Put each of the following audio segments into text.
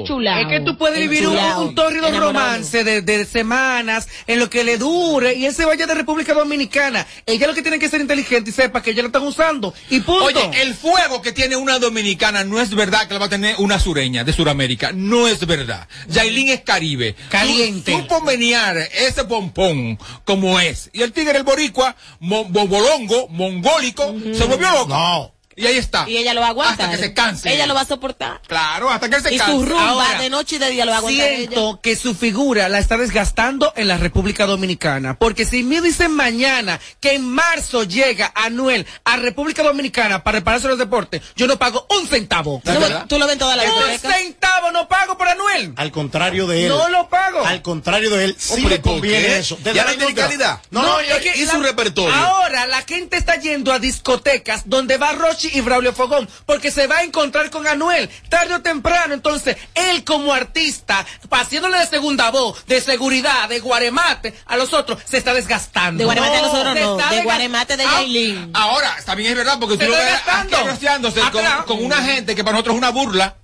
enchulado. Es que tú puedes vivir un, un tórrido enamorado. romance de, de semanas en lo que le dure y él se vaya de República Dominicana. Ella lo que tiene que ser inteligente y sepa que ella lo están usando. Y punto. Oye, el fuego que tiene una dominicana no es verdad que lo va a tener una sureña de Sudamérica. No es verdad. Yailin es Caribe. Caliente. Supo menear ese pompón como es. Y el tigre, el boricua, mo- bobolongo, mongólico, se volvió loco. No. Y ahí está. Y ella lo va a aguantar. Hasta que se canse. Ella lo va a soportar. Claro, hasta que él se Y canse. su rumba Ahora, de noche y de día lo va a aguantar ella. Siento que su figura la está desgastando en la República Dominicana. Porque si me dicen mañana que en marzo llega Anuel a República Dominicana para repararse los deportes, yo no pago un centavo. Tú lo- Tú lo ves en toda la Un discoteca. centavo no pago por Anuel. Al contrario de él. No lo pago. Al contrario de él, sí Hombre, le ¿por conviene qué? eso. Ya la no tiene calidad. No, no, es que y su repertorio. Ahora la gente está yendo a discotecas donde va Y Braulio Fogón porque se va a encontrar con Anuel tarde o temprano. Entonces, él como artista, haciéndole de segunda voz, de seguridad, de guaremate a los otros, se está desgastando. De guaremate a nosotros se no, está de guaremate de Ah, Yailin. Ahora, también es verdad, porque Se tú lo está ves agraciándose con, con una gente que para nosotros es una burla.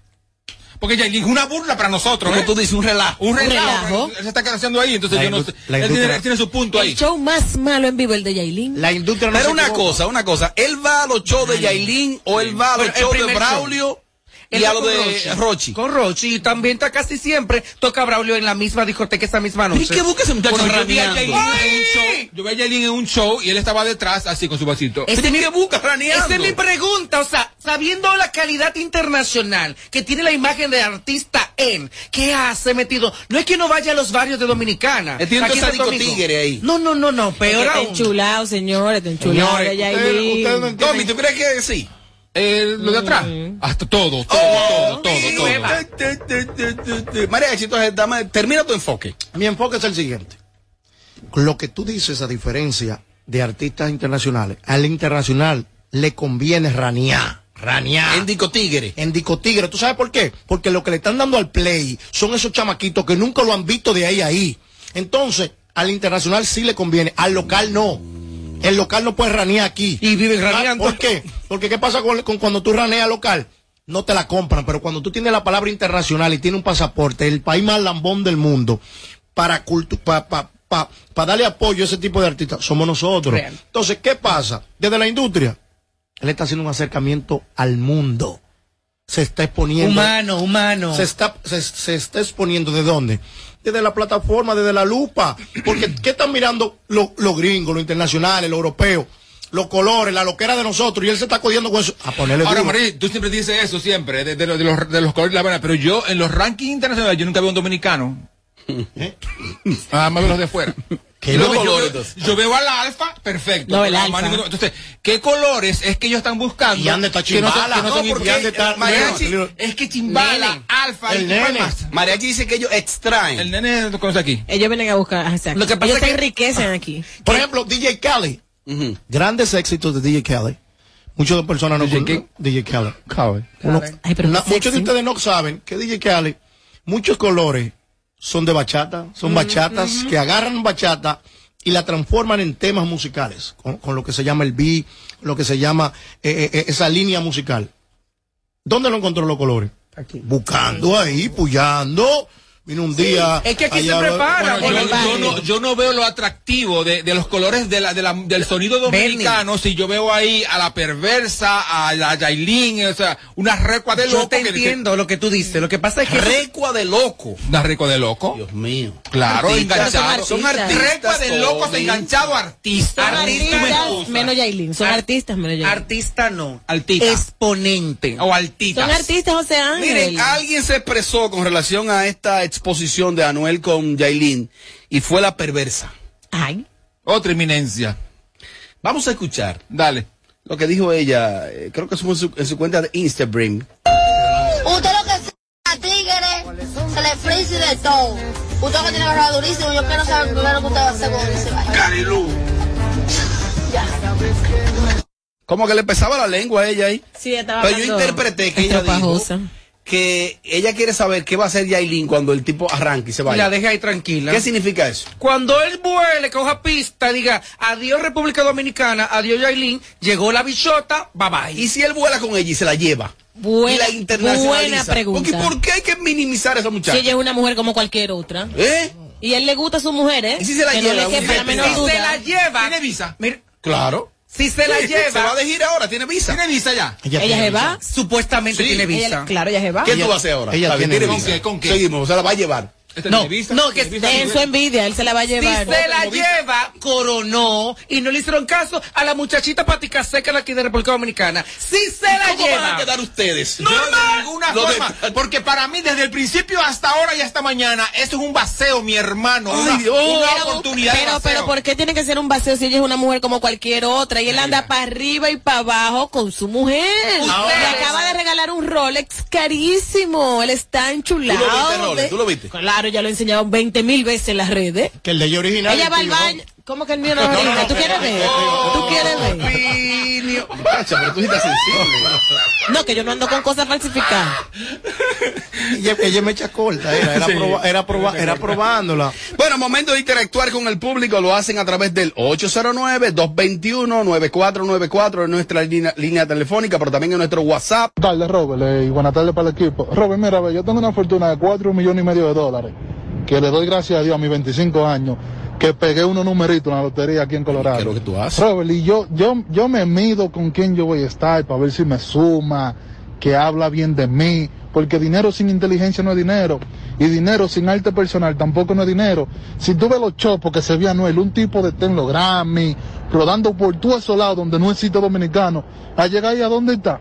Porque Yailin es una burla para nosotros. Como ¿eh? tú dices, un relajo. Un relajo. se está haciendo ahí, entonces La yo no sé. Él tiene, tiene su punto ahí. El show más malo en vivo, el de Yailin. La industria no Pero una cosa, una cosa. Él va a los shows de Yailin o él va a los shows de. Braulio y Él a va lo con de Rochi. Con Rochi. Y también está casi siempre, toca Braulio en la misma discoteca esa misma noche. ¿Y qué busca ese muchacho Bueno, yo vi a? Yailin en un show, yo vi a Yailin en un show y él estaba detrás así con su vasito. Ese ¿Qué busca raneando? Esa es mi pregunta, o sea, sabiendo la calidad internacional que tiene la imagen de artista en, ¿qué hace metido? No es que no vaya a los barrios de Dominicana. Él tiene Aquí un en Santo sádico Domingo. tigre ahí. No, no, no, no, peor Está aún. enchulado, señores, está enchulado Señores, no. Tommy, ¿tú crees que sí? Eh, lo de atrás. Hasta todo, todo, todo, todo, todo. María, entonces, dame, termina tu enfoque. Mi enfoque es el siguiente. Lo que tú dices, a diferencia de artistas internacionales, al internacional le conviene ranear. Ranear. En Dico Tigre. en Dicotigre. ¿Tú sabes por qué? Porque lo que le están dando al play son esos chamaquitos que nunca lo han visto de ahí a ahí. Entonces, al internacional sí le conviene, al local no. El local no puede ranear aquí. Y viven Ah, raneando. ¿Por qué? Porque ¿qué pasa con, con cuando tú raneas local? No te la compran, pero cuando tú tienes la palabra internacional y tienes un pasaporte, el país más lambón del mundo, para cultu pa, pa, pa- pa darle apoyo a ese tipo de artistas, somos nosotros. Real. Entonces, ¿qué pasa? Desde la industria, él está haciendo un acercamiento al mundo. Se está exponiendo. Humano, humano. Se está, se, se está exponiendo de dónde? Desde la plataforma, desde la lupa. Porque, ¿qué están mirando los los gringos, los internacionales, los europeos? Los colores, la loquera de nosotros. Y él se está codiendo con eso. A ponerle Ahora. María, tú siempre dices eso, siempre, de, de los- de los, de los colores de la buena, pero yo en los rankings internacionales yo nunca veo un dominicano. Nada más veo los de afuera. ¿Qué veo- colores, yo, entonces? yo veo al alfa, perfecto. No, el alfa. Entonces, ¿qué colores es que ellos están buscando? Y ande está que no son- Chimbala. que no No, porque está- Mariachi, es que Chimbala, Nene. alfa, El y ¿cuál nene. más? Mariachi dice que ellos extraen. El nene lo conoce aquí. Ellos vienen a buscar. exacto. Lo que pasa Ellos es se que- enriquecen aquí. Por ejemplo, DJ. Ujú. Grandes éxitos de DJ Khaled. Muchas de personas no conocen. DJ Khaled. Uno- Ay, pero una- qué muchos de ustedes no saben que DJ Khaled, muchos colores son de bachata, son bachatas que agarran bachata y la transforman en temas musicales, con, con lo que se llama el beat, lo que se llama eh, eh, esa línea musical. ¿Dónde lo encontró los colores? Buscando ahí, puyando. Vino un día. es que aquí allá- se prepara, Bueno, yo, yo no, yo no veo lo atractivo de, de los colores de la, de la- del sonido dominicano si yo veo ahí a la perversa, a la Yailin, o sea, una recua de Yo loco. te que- entiendo lo que tú dices. Lo que pasa es que... Recua de loco. Una recua de loco. Dios mío. Claro, Artistas. enganchado. Son artistas. Recua de locos enganchado a artista. Son Artista artistas menos Yailin. Son Ar- artistas menos Yailin. Artista no. Altita. Exponente. O altita. Son artistas, José Ángel. Miren, alguien se expresó con relación a esta exposición de Anuel con Yailin y fue la perversa. Ay. Otra eminencia. Vamos a escuchar Dale. lo que dijo ella, eh, creo que fue en su, en su cuenta de Instagram. Usted lo que sea tigre, se le frisa y de todo. Usted lo que tiene que agarrar durísimo. Yo quiero saber primero que usted va a hacer cuando se vaya. Carilú. Ya. Como que le pesaba la lengua a ella ahí. Sí, estaba Pero yo interpreté que ella dijo. Que ella quiere saber qué va a hacer Yailin cuando el tipo arranque y se Y vaya. la deja ahí tranquila. ¿Qué significa eso? Cuando él vuele, coja pista, diga adiós República Dominicana, adiós Yailin, llegó la bichota, bye bye. Y si él vuela con ella y se la lleva. Buena, y la internacionaliza. buena pregunta. Porque, ¿Por qué hay que minimizar a esa Si muchacha? ella es una mujer como cualquier otra. ¿Eh? Y él le gusta a su mujer, ¿eh? ¿Y si se la que lleva no le quepa la Si se la lleva. ¿Tiene visa? Mira, Claro. Si se la Sí, Se va lleva, de gira ahora, tiene visa. ¿Tiene visa ya? Ella tiene se visa. va. supuestamente Sí. tiene visa. Ella- claro, ella se va. ¿Qué Ella- tú vas a hacer ahora? ella tiene tiene visa. visa. ¿Con qué? Seguimos, se la va a llevar. ¿Este No, no, que. En su envidia, él se la va a Si llevar. se la lleva, coronó y no le hicieron caso a la muchachita patica seca de aquí de República Dominicana. Si se la ¿Cómo van lleva. a quedar ustedes? Yo de ninguna Lo de- forma, porque para mí desde el principio hasta ahora y hasta mañana, eso es un baseo, mi hermano, una, Dios. una Pero, oportunidad pero, pero, ¿por qué tiene que ser un vacío si ella es una mujer como cualquier otra? Y él anda para arriba y para abajo con su mujer. Ahora- Le acaba de regalar un Rolex carísimo. Él está enchulado. ¿Tú lo viste, Rolex? ¿Tú lo viste? Claro, ya lo he enseñado 20 mil veces en las redes. Que el de ella original. Ella va al baño. ¿Cómo que el mío no es original? ¿Tú quieres ver? ¿Tú quieres ver? Opinio- Muchacha, pero tú estás sensible. No, que yo no ando con cosas falsificadas. Ella, ella me echa corta, era, era, proba- era, proba- era probándola. Bueno, momento de interactuar con el público, lo hacen a través del 809-221-9494 en nuestra línea, línea telefónica, pero también en nuestro WhatsApp. Buenas tardes, Robert, eh, y buenas tardes para el equipo. Robert, mira, ve, yo tengo una fortuna de 4 millones y medio de dólares, que le doy gracias a Dios a mis 25 años, que pegué unos numeritos en la lotería aquí en Colorado. ¿Qué es lo que tú haces? Robert, y yo, yo, yo me mido con quién yo voy a estar para ver si me suma, que habla bien de mí, porque dinero sin inteligencia no es dinero, y dinero sin arte personal tampoco no es dinero. Si tú ves los chopos que se ve Anuel, un tipo de Tenlo Grammy, rodando por todo esos lados donde no existe dominicano, a llegar ahí a dónde está.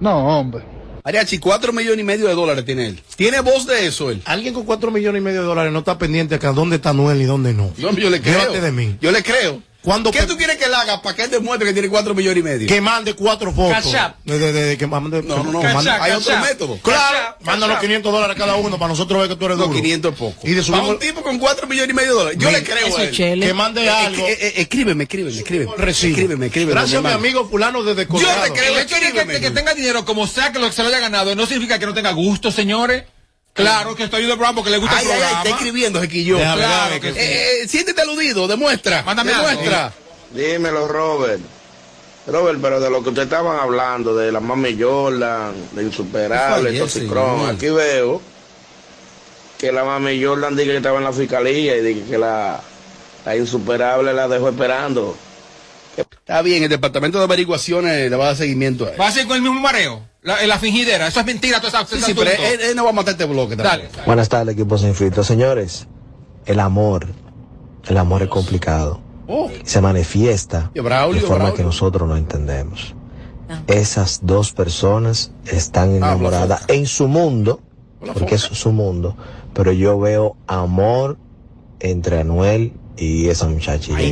No, hombre. Mariachi, 4 millones y medio de dólares tiene él. ¿Tiene voz de eso él? Alguien con 4 millones y medio de dólares no está pendiente acá dónde está Noel y dónde no. No, yo le creo. Llévate de mí. Yo le creo. ¿Cuándo ¿Qué tú quieres que él haga para que él demuestre que tiene 4 millones y medio? Que mande cuatro fotos. De, de- de- que mande- No, no, no. Cash Hay Cash otro método. Claro, Cash Cash App. 500 dólares cada uno para nosotros ver que tú eres No, duro. 500 es poco. Y de Para subimos- un tipo con 4 millones y medio de dólares. Yo le creo Eso a él. chele. Que mande algo. Eh, eh, escríbeme, escríbeme, escríbeme. Recibo. Escríbeme, escríbeme. Gracias a mi amigo fulano desde Yo Colorado. te creo. El hecho de que tenga dinero, como sea que lo que se lo haya ganado, no significa que no tenga gusto, señores. Claro que estoy el programa porque le gusta Ay, el ay, ay, programa. está escribiendo, Jequillo. Claro que que- eh, eh, siéntete aludido, demuestra. Mándame algo. demuestra. Dímelo, Robert. Robert, pero de lo que ustedes estaban hablando, de la Mami Jordan, de Insuperable, Toxicron, aquí veo que la Mami Jordan dice que estaba en la fiscalía y dice que la, la Insuperable la dejó esperando. Está bien, el departamento de averiguaciones le va a dar seguimiento a él. Va a ser con el mismo mareo, la, la fingidera. Eso es mentira, todo esa, Sí, pero él, él no va a matar este bloque Dale. Buenas tardes, equipo sin filtro. Señores, el amor, el amor es complicado. Oh, Se manifiesta Y Braulio, de forma Braulio. que nosotros no entendemos. Esas dos personas están enamoradas en su mundo, porque es su mundo, pero yo veo amor entre Anuel y esa.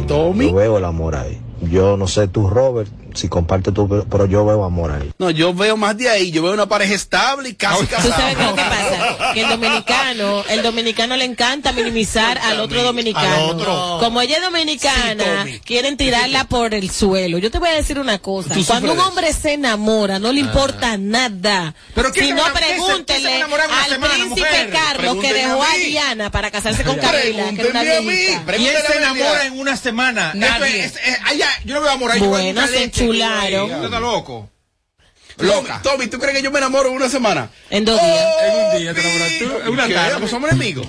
Tommy. Yo veo el amor ahí. Yo no sé tú, Robert, si compartes tú, pero- yo veo amor ahí. no, yo veo más de ahí. Yo veo una pareja estable y casi Tú sabes qué es lo que casada. pasa, que el dominicano, el dominicano le encanta minimizar al otro dominicano. Al otro. Como ella es dominicana, Sí, quieren tirarla por el suelo. Yo te voy a decir una cosa, cuando un hombre se enamora, no le importa nada. ¿Pero si no, se- pregúntele al semana, príncipe mujer? Carlos que dejó a. Diana para casarse con Camila, que era una Pregúntenme a mí. viejita. Y él se enamora en una semana. Nadie. Es- es- yo no veo amor ahí. Bueno, Usted está loco. Tommy, Loca. Tommy, ¿tú crees que yo me enamoro en una semana? En dos días. En un día te enamoras tú, en una tarde. Pues somos enemigos.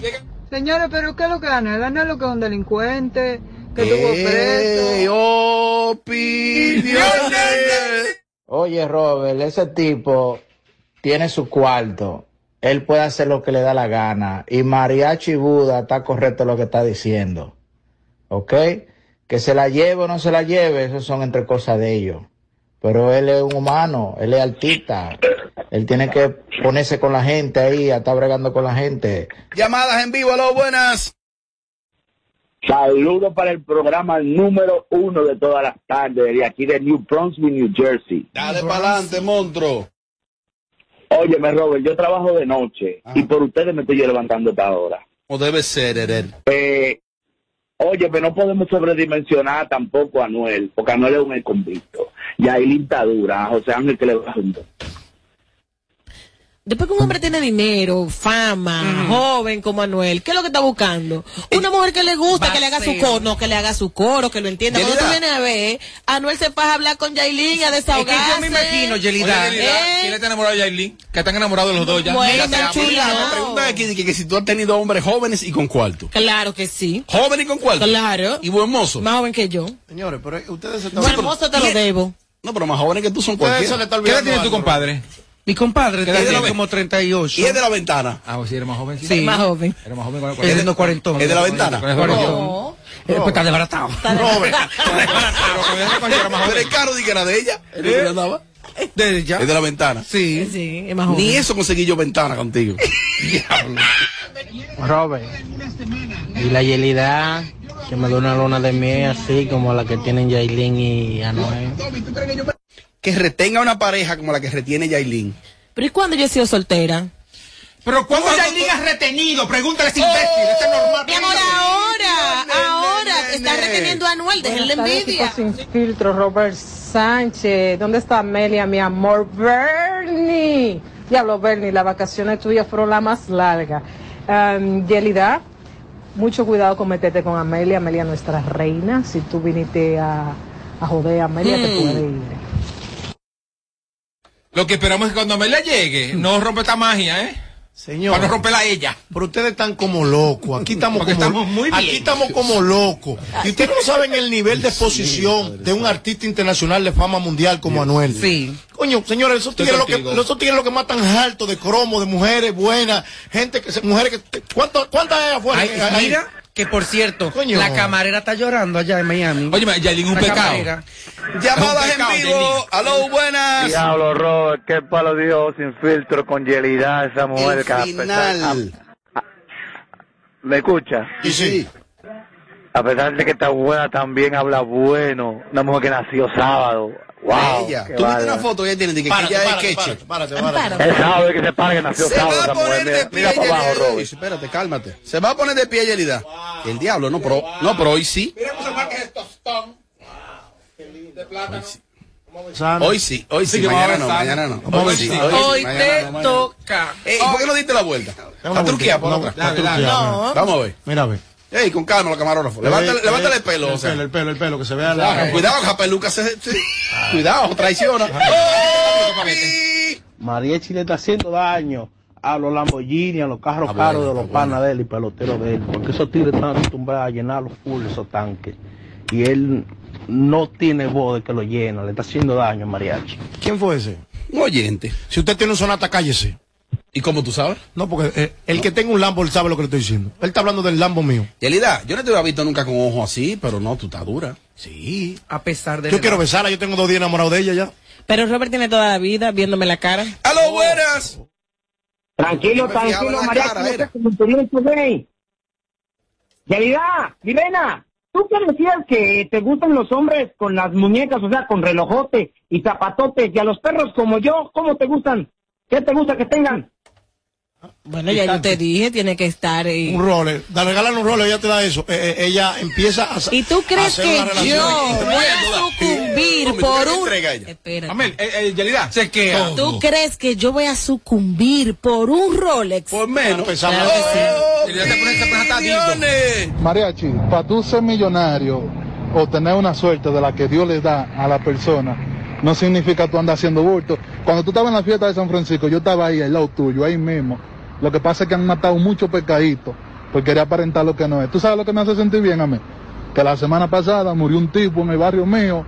Señores, pero ¿qué es lo que gana? ¿Gana lo que es un delincuente? Que tuvo Ey, preso. opiniones. Oye, Robert, ese tipo tiene su cuarto. Él puede hacer lo que le da la gana. Y Mariachi Buda está correcto lo que está diciendo. ¿Ok? Que se la lleve o no se la lleve, eso son entre cosas de ellos. Pero él es un humano, él es artista. Él tiene que ponerse con la gente ahí, a estar bregando con la gente. Llamadas en vivo, aló, buenas. Saludos para el programa número uno de todas las tardes, de aquí de New Brunswick, New Jersey. Dale para adelante, monstruo. Óyeme, Robert, yo trabajo de noche y por ustedes me estoy yo levantando esta hora. O debe ser, Eren. Eh, óyeme, no podemos sobredimensionar tampoco a Anuel, porque Anuel es un convicto. Y ahí está dura, a José Ángel que le va a juntar. Después que un hombre tiene dinero, fama, joven como Anuel, ¿qué es lo que está buscando? Una mujer que le gusta, que le haga su coro, no, que le haga su coro, que lo entienda. Cuando tú vienes a ver, Anuel se pasa a hablar con Yailin, a desahogarse. yo me imagino, Yelida. Oye, Yelida, ¿Eh? ¿Quién está enamorado de Yailin? Que están enamorados los dos ya. Bueno, Ya No. preguntan aquí de que, que si tú has tenido hombres jóvenes y con cuarto. Claro que sí. Jóvenes y con cuarto. Claro. Y buen mozo. Más joven que yo. Señores, pero ustedes se están... Buen mozo te lo debo. No, pero más jóvenes que tú son cualquiera. ¿Qué edad tiene tu compadre? Mi compadre como 38. Y es de la ventana. Ah, pues sí, eres más joven. Sí. Más joven. Eres más joven con Es de los cuarentón. Es de la ventana. El No. Eh, Pues está desbaratado. Era más Pero joven. el carro di que era de ella. ¿Es de andaba? Ya. Es de la ventana. Sí. Sí, es más joven. Ni eso conseguí yo ventana contigo. Robert, y la Yelida que me da una luna de miel así como la que tienen Yailin y Anuel. Que retenga una pareja como la que retiene Yailin. Pero ¿y cuándo yo he sido soltera? Pero ¿cuándo Yailin has retenido? Pregúntale a ese imbécil. Este es normal. Mi amor, ahora, ahora, está reteniendo a Anuel, déjenle envidia. sin filtro, Robert Sánchez. ¿Dónde está Amelia, mi amor? Bernie. Diablo, Bernie, las vacaciones tuyas fueron las más largas. Um, Yelida, mucho cuidado con meterte con Amelia. Amelia, nuestra reina. Si tú viniste a, a joder a Amelia, te Hmm. puede ir. Lo que esperamos es que cuando Amelia llegue, no rompe esta magia, ¿eh? señor. Para no romperla a ella. Pero ustedes están como locos. Aquí estamos Porque como, estamos muy bien. Aquí estamos como locos. Y ustedes no saben el nivel de exposición de un artista internacional de fama mundial como Anuel. Sí. Coño, señores, esos tigres lo que, esos tigres lo que matan alto de cromo, de mujeres buenas, gente que se, mujeres que ¿cuánto, ¿cuántas hay afuera? Ay, Ahí. mira, que por cierto, Coño. la camarera está llorando allá en Miami. Oye, Yailin un La pecado. camarera. Llamadas Es un pecado, en vivo. Yailin. Aló, buenas. Diablo, Robert, qué palo dio sin filtro con Yelida esa mujer El que a pesar- final. ¿Me escucha? Y sí. A pesar de que está buena, también habla bueno. Una mujer que nació sábado. Wow. Ella. Tú viste una foto que ella tiene de que Párate, ella es queche. párate, párate. Él sabe que se para que nació Se va a poner de Mira, pie mira Yelida. Espérate, cálmate. Se va a poner de pie Yelida. El diablo, no, pero, no, pero hoy sí. Sana. Hoy sí, hoy sí, Sí, que vamos mañana a no, besar. mañana no. Vamos a Hoy ver sí, Hoy mañana te no, mañana no. toca. Ey, ¿por qué no diste la vuelta? Una A Turquía, por otra. No. Vamos a ver. Mira, ve. Ey, con calma, los camarógrafos. Levántale, Eh, levántale eh, el pelo, o El sea. pelo, el pelo, el pelo, que se vea Claro, la... Cuidado, que la peluca se... Cuidado, traiciona. ¡Ay! Mariechi le está haciendo daño a los Lamborghini, a los carros caros de los bueno. panas de él y peloteros de él, porque esos tigres están acostumbrados a llenar los full esos tanques. Y él no tiene voz de que lo llena, le está haciendo daño a Mariachi. ¿Quién fue ese? Un oyente. Si usted tiene un sonata, cállese. ¿Y cómo tú sabes? No, porque eh, el que tenga un Lambo, él sabe lo que le estoy diciendo. Él está hablando del Lambo mío. Yelida, yo no te había visto nunca con ojos así, pero no, tú estás dura. Sí. A pesar de Yo quiero edad. besarla, yo tengo dos días enamorado de ella ya. Pero Robert tiene toda la vida viéndome la cara. ¡Aló, buenas! Tranquilo, tranquilo, María. Yelida, Vivena, tú que decías que te gustan los hombres con las muñecas, o sea, con relojote y zapatotes, y a los perros como yo, ¿cómo te gustan? ¿Qué te gusta que tengan? Bueno, ya yo te dije, tiene que estar ahí. Un roller. Da regalan un roller, ella te da eso. Eh, eh, ella empieza a. ¿Y tú crees que yo voy a sucumbir por ¿tú qué le un... Espérate. Amel, eh, eh, Yelida. Se queda. ¿Tú crees que yo voy a sucumbir por un Rolex? Por menos. Claro que sí. ¡Oh, millones! Mariachi, para tú ser millonario o tener una suerte de la que Dios le da a la persona, no significa tú andar haciendo bulto. Cuando tú estabas en la fiesta de San Francisco, yo estaba ahí al lado tuyo, ahí mismo. Lo que pasa es que han matado muchos pecaditos por querer aparentar lo que no es. ¿Tú sabes lo que me hace sentir bien a mí? Que la semana pasada murió un tipo en el barrio mío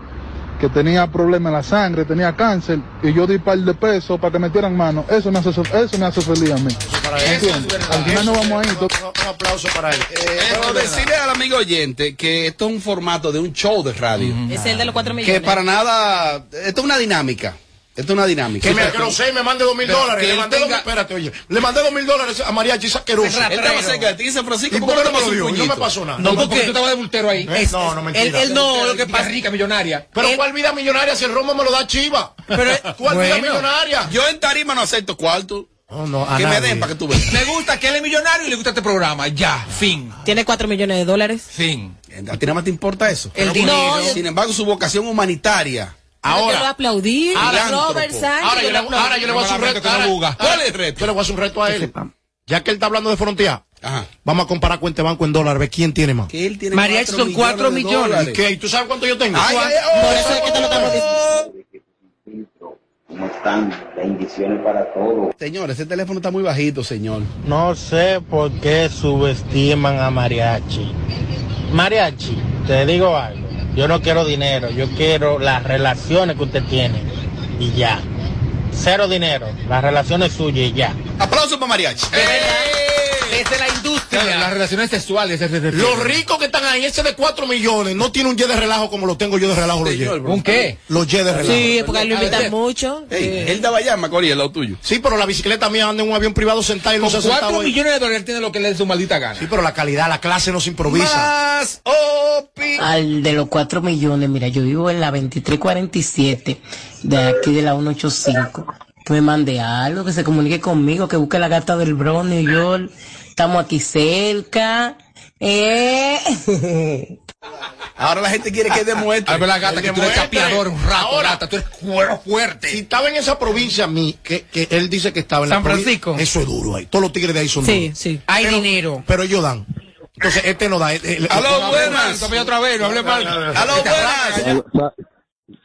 que tenía problemas en la sangre, tenía cáncer, y yo di par de pesos para que metieran mano. Eso me hace, eso me hace feliz a mí. ¿Entiendes? Al final no vamos ahí. tú- Un aplauso para él. Eh, pero decirle al amigo oyente que esto es un formato de un show de radio. Es el de los cuatro millones. Que para nada, esto es una dinámica. Esto es una dinámica. Que, me, que no sé, me mande dos mil dólares. que Le mandé dos mil, tenga- espérate, oye. Le mandé dos mil dólares a Mariachi Saqueroso. Él estaba cerca de ti San Francisco. ¿Y por qué no me lo dio? Y No me pasó nada. No, porque tú estabas de bultero ahí. Eh, No, no, mentira. Él, él no, lo que pasa rica, millonaria. Pero ¿cuál vida millonaria si el romo me lo da Chiva? Pero, ¿Cuál vida millonaria? Yo en tarima no acepto cuarto. No, no, a Que me nadie. den para que tú veas. Me gusta que él es millonario y le gusta este programa. Ya, fin. Tiene cuatro millones de dólares. Fin. A ti nada más te importa eso. El dinero. Sin embargo, su vocación humanitaria Ahora- Yo lo aplaudí. Ahora- Robert Sánchez. Ahora yo, le, ahora yo le voy a hacer un reto. ahora- ahora- Yo le voy a hacer un reto a él. Ya que él está hablando de frontear, vamos a comparar cuenta banco en dólares, ver quién tiene más. Que él tiene son cuatro millones. ¿Y qué? ¿Y tú sabes cuánto yo tengo? Ay, ay, Por eso es que te lo estamos diciendo. ¿Cómo están? Bendiciones para todos. Señor, ese teléfono está muy bajito, señor. No sé por qué subestiman a Mariachi. Mariachi, te digo algo. Yo no quiero dinero, yo quiero las relaciones que usted tiene. Y ya. Cero dinero, las relaciones suyas y ya. Aplauso para Mariachi. Desde la industria. Las relaciones sexuales. ese- ese- ese- Los ricos que están ahí, ese de 4 millones, no tiene un jet de relajo como lo tengo yo de relajo los. ¿Un qué? Los jet de relajo. Sí, porque él lo invitan mucho. Ey, él allá en Macorís, al lado tuyo. Sí, pero la bicicleta mía anda en un avión privado sentado y no se ha sentado cuatro ahí. millones de dólares tiene lo que le dé su maldita gana. Sí, pero la calidad, la clase no se improvisa. Más opi. Al de los 4 millones, mira, yo vivo en la 2347 de aquí de la 185. Que me mande algo, que se comunique conmigo, que busque la gata del Bronx, New York. Estamos aquí cerca. Eh. Ahora la gente quiere que demuestre. A ver la gata El que tú eres un rato, Ahora. gata, tú eres cuero fuerte. Si estaba en esa provincia, mi, que, que él dice que estaba en San la Francisco. Eso es duro ahí. Todos los tigres de ahí son Sí, duros. sí. Hay Pero- dinero. Pero ellos dan. Entonces, este no da. eh, eh, Aló, buenas. Tome otra vez, no hable mal. Aló, buenas. Sa-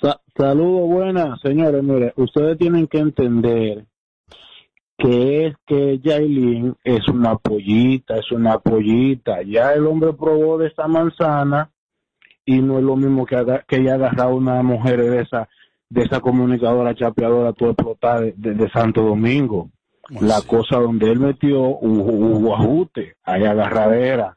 sa- Saludos, buenas, señores. Mire, ustedes tienen que entender que es que Yailin es una pollita, es una pollita. Ya el hombre probó de esa manzana y no es lo mismo que, haga, que ella agarrar una mujer de esa de esa comunicadora chapeadora todo explotar de, de- de Santo Domingo. La cosa donde él metió hubo, hubo ajuste, hay agarradera.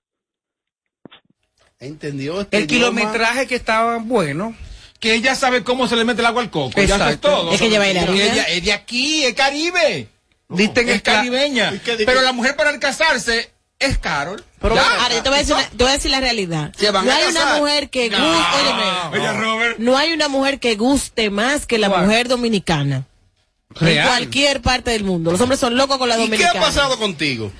Entendió este El idioma? kilometraje que estaba bueno. Que ella sabe cómo se le mete el agua al coco. Ya eso es Exacto. todo. Es que ella ella es de aquí, es caribe. Diste en es caribeña. ¿Y qué di- Pero la mujer para el casarse es Carol. Pero Ya. Ahora, yo te voy a decir, una- te voy a decir la realidad. Se van no a hay una mujer que guste, Oye, Robert. no hay una mujer que guste más que la ¿Cuál? mujer dominicana. En Real. cualquier parte del mundo. Los hombres son locos con la ¿Y qué dominicana. ha pasado contigo?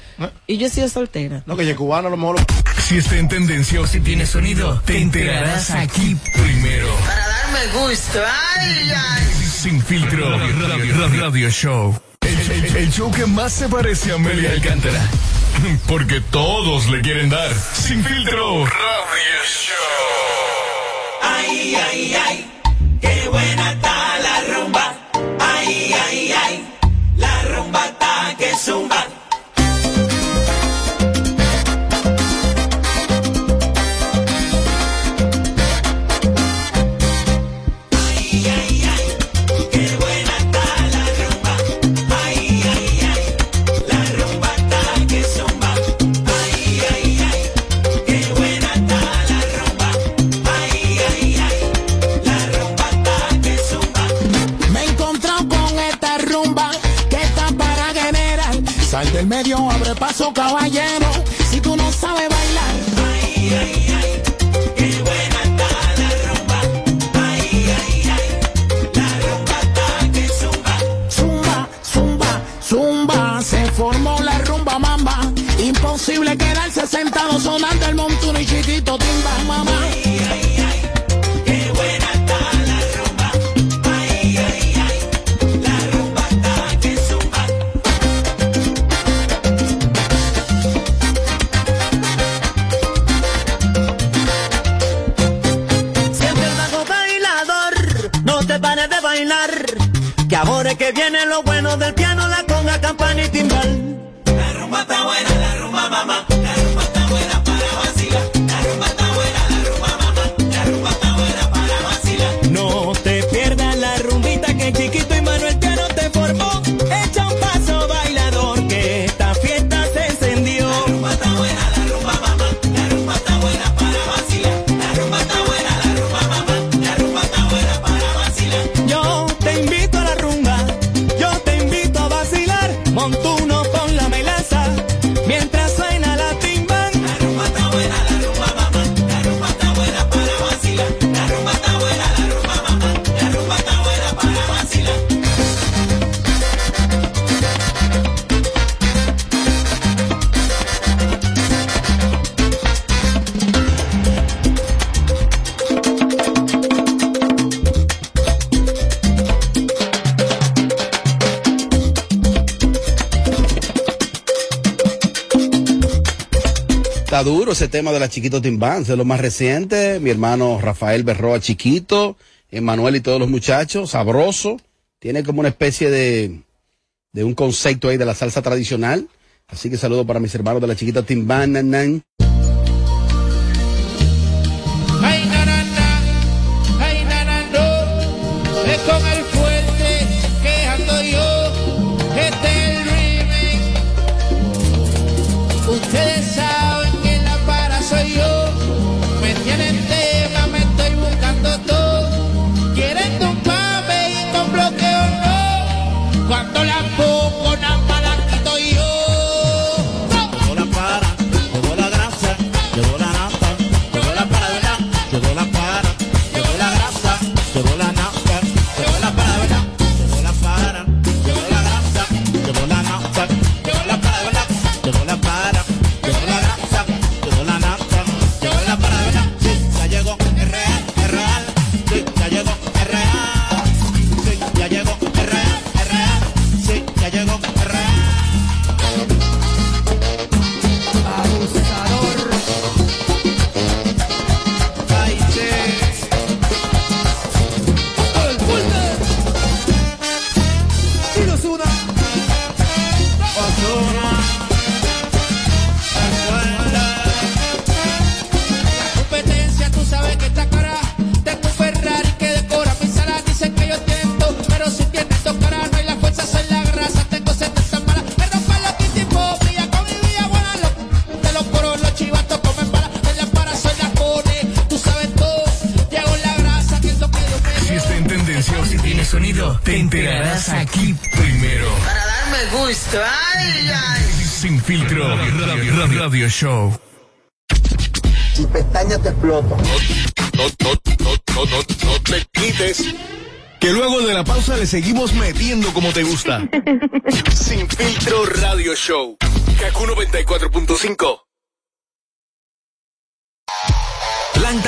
Y yo he sido soltera. No, que es cubano, a lo mejor. lo- Si está en tendencia o si tiene sonido, te enterarás aquí primero. Para darme gusto. Ay, ay. Sin filtro, radio, radio, radio show. El, el- el show que más se parece a Amelia Alcántara. Porque todos le quieren dar. Sin filtro, radio show. Ay, ay, ay. Del medio, abre paso, caballero. Si tú no sabes bailar. Ay, ay, ay. Qué buena está la rumba. Ay, ay, ay. La rumba está que zumba. Zumba, zumba, zumba. Se formó la rumba mamba. Imposible quedarse sentado sonando el montuno y chiquito timba, mamá. Tema de la Chiquito Timbán, es lo más reciente. Mi hermano Rafael Berroa Chiquito, Emanuel y todos los muchachos, sabroso. Tiene como una especie de, de un concepto ahí de la salsa tradicional. Así que saludo para mis hermanos de la Chiquita Timbán. nan, nan. Show. Si pestañas te exploto. No, no, no, no, no, no te quites. Que luego de la pausa le seguimos metiendo como te gusta. Sin filtro radio show. Kaku 94.5.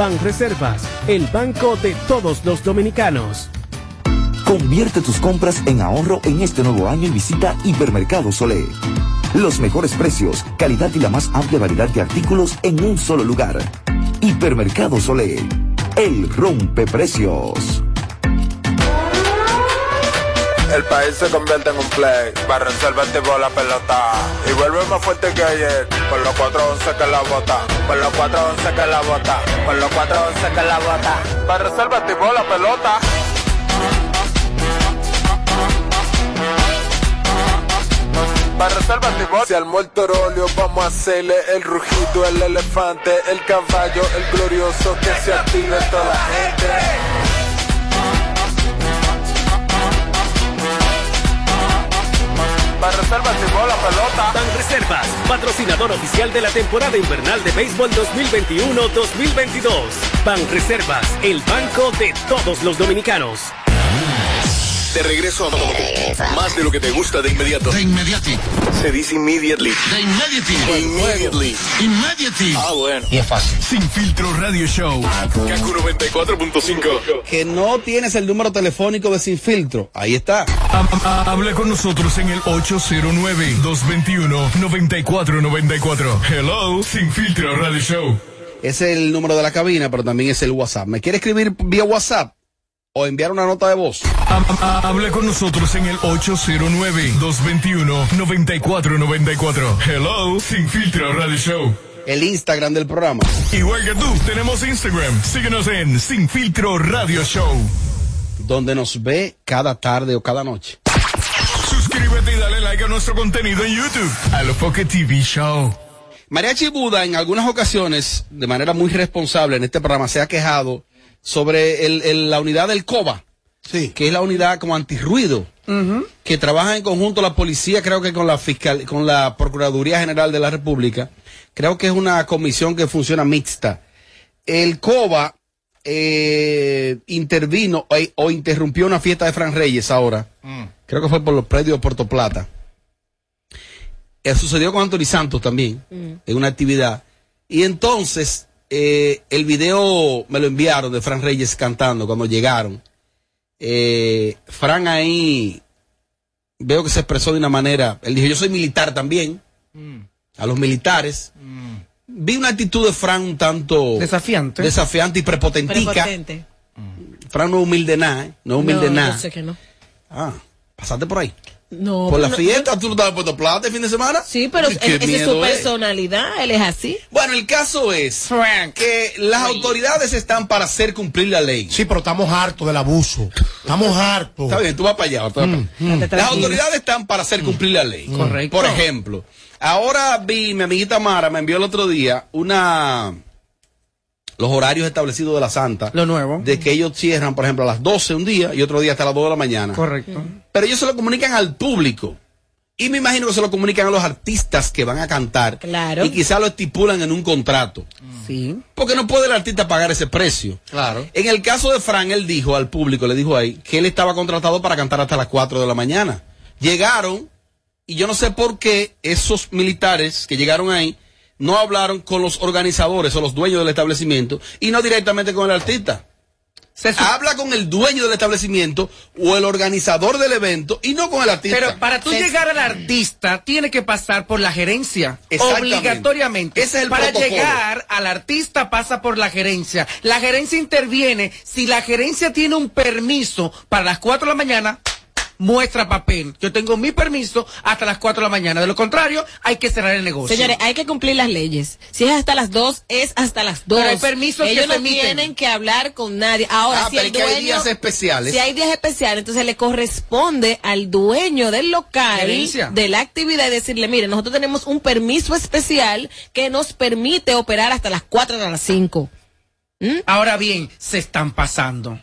Banreservas, el banco de todos los dominicanos. Convierte tus compras en ahorro en este nuevo año y visita Hipermercado Solé. Los mejores precios, calidad y la más amplia variedad de artículos en un solo lugar. Hipermercado Solé. El rompe precios. El país se convierte en un play. Para reservar tipo la pelota. Y vuelve más fuerte que ayer. Con los 411 que la bota. Con los 411 que la bota. Con los 411 que la bota. Para reservar tipo la pelota. Para reservar. Si al muerto rolio vamos a hacerle el rugido, el elefante, el caballo, el glorioso que se active toda la gente. Para reservas y la pelota. Ban Reservas, patrocinador oficial de la temporada invernal de béisbol 2021-2022. Ban Reservas, el banco de todos los dominicanos. De regreso a más de lo que te gusta de inmediato. De inmediati. Se dice immediately. De immediately. Immediately. Immediately. Ah, bueno. Y es fácil. Sin filtro radio show. Kaku 94.5. Que no tienes el número telefónico de Sin Filtro. Ahí está. Habla con nosotros en el 809-221-9494. Hello, Sin filtro radio show. Es el número de la cabina, pero también es el WhatsApp. ¿Me quiere escribir vía WhatsApp? O enviar una nota de voz. Hable con nosotros en el 809-221-9494. Hello, Sin Filtro Radio Show. El Instagram del programa. Igual que tú, tenemos Instagram. Síguenos en Sin Filtro Radio Show. Donde nos ve cada tarde o cada noche. Suscríbete y dale like a nuestro contenido en YouTube. A lo Pocket TV Show. Mariachi Buda en algunas ocasiones, de manera muy responsable en este programa, se ha quejado sobre el- el- la unidad del COBA, que es la unidad como antirruido, que trabaja en conjunto la policía, creo que con la fiscal, con la Procuraduría General de la República. Creo que es una comisión que funciona mixta. El COBA eh, intervino o, o interrumpió una fiesta de Fran Reyes ahora. Creo que fue por los predios de Puerto Plata. Eh, sucedió con Anthony Santos también, en una actividad. Y entonces, eh, el video me lo enviaron de Fran Reyes cantando cuando llegaron. Eh, Fran ahí veo que se expresó de una manera. Él dijo: Yo soy militar también. A los militares. Vi una actitud de Fran un tanto Desafiante. desafiante y prepotentica. Prepotente. Fran no es humilde nada, ¿eh? no es humilde No, nada. yo sé que no. Ah, pasaste por ahí. No, por la no, fiesta, tú no estabas en Puerto Plata el fin de semana. Sí, pero esa es su es. personalidad, él es así. Bueno, el caso es que las autoridades están para hacer cumplir la ley. Sí, pero estamos hartos del abuso. Estamos hartos. Está bien, tú vas para allá. tú vas para allá. Las autoridades están para hacer cumplir la ley. Correcto. Por ejemplo, ahora vi, mi amiguita Mara me envió el otro día una los horarios establecidos de la Santa. Lo nuevo. De que ellos cierran, por ejemplo, a las 12 un día y otro día hasta las 2 de la mañana. Correcto. Pero ellos se lo comunican al público. Y me imagino que se lo comunican a los artistas que van a cantar. Claro. Y quizá lo estipulan en un contrato. Sí. Porque no puede el artista pagar ese precio. Claro. En el caso de Fran, él dijo al público, le dijo ahí, que él estaba contratado para cantar hasta las 4 de la mañana. Llegaron, y yo no sé por qué esos militares que llegaron ahí no hablaron con los organizadores o los dueños del establecimiento y no directamente con el artista. Habla con el dueño del establecimiento o el organizador del evento y no con el artista. Pero para tú llegar al artista, tiene que pasar por la gerencia. Exactamente. Obligatoriamente. Ese es el para protocolo. llegar al artista pasa por la gerencia. La gerencia interviene. Si la gerencia tiene un permiso para las 4 de la mañana, muestra papel. Yo tengo mi permiso hasta las 4 de la mañana. De lo contrario, hay que cerrar el negocio. Señores, hay que cumplir las leyes. Si es hasta las dos, es hasta las dos. Pero hay permisos que Ellos se no tienen que hablar con nadie. Ahora, Ah, si pero el es que hay días especiales. Si hay días especiales, entonces le corresponde al dueño del local Gerencia. de la actividad y decirle, mire, nosotros tenemos un permiso especial que nos permite operar hasta las 4 de las 5. Ahora bien, se están pasando.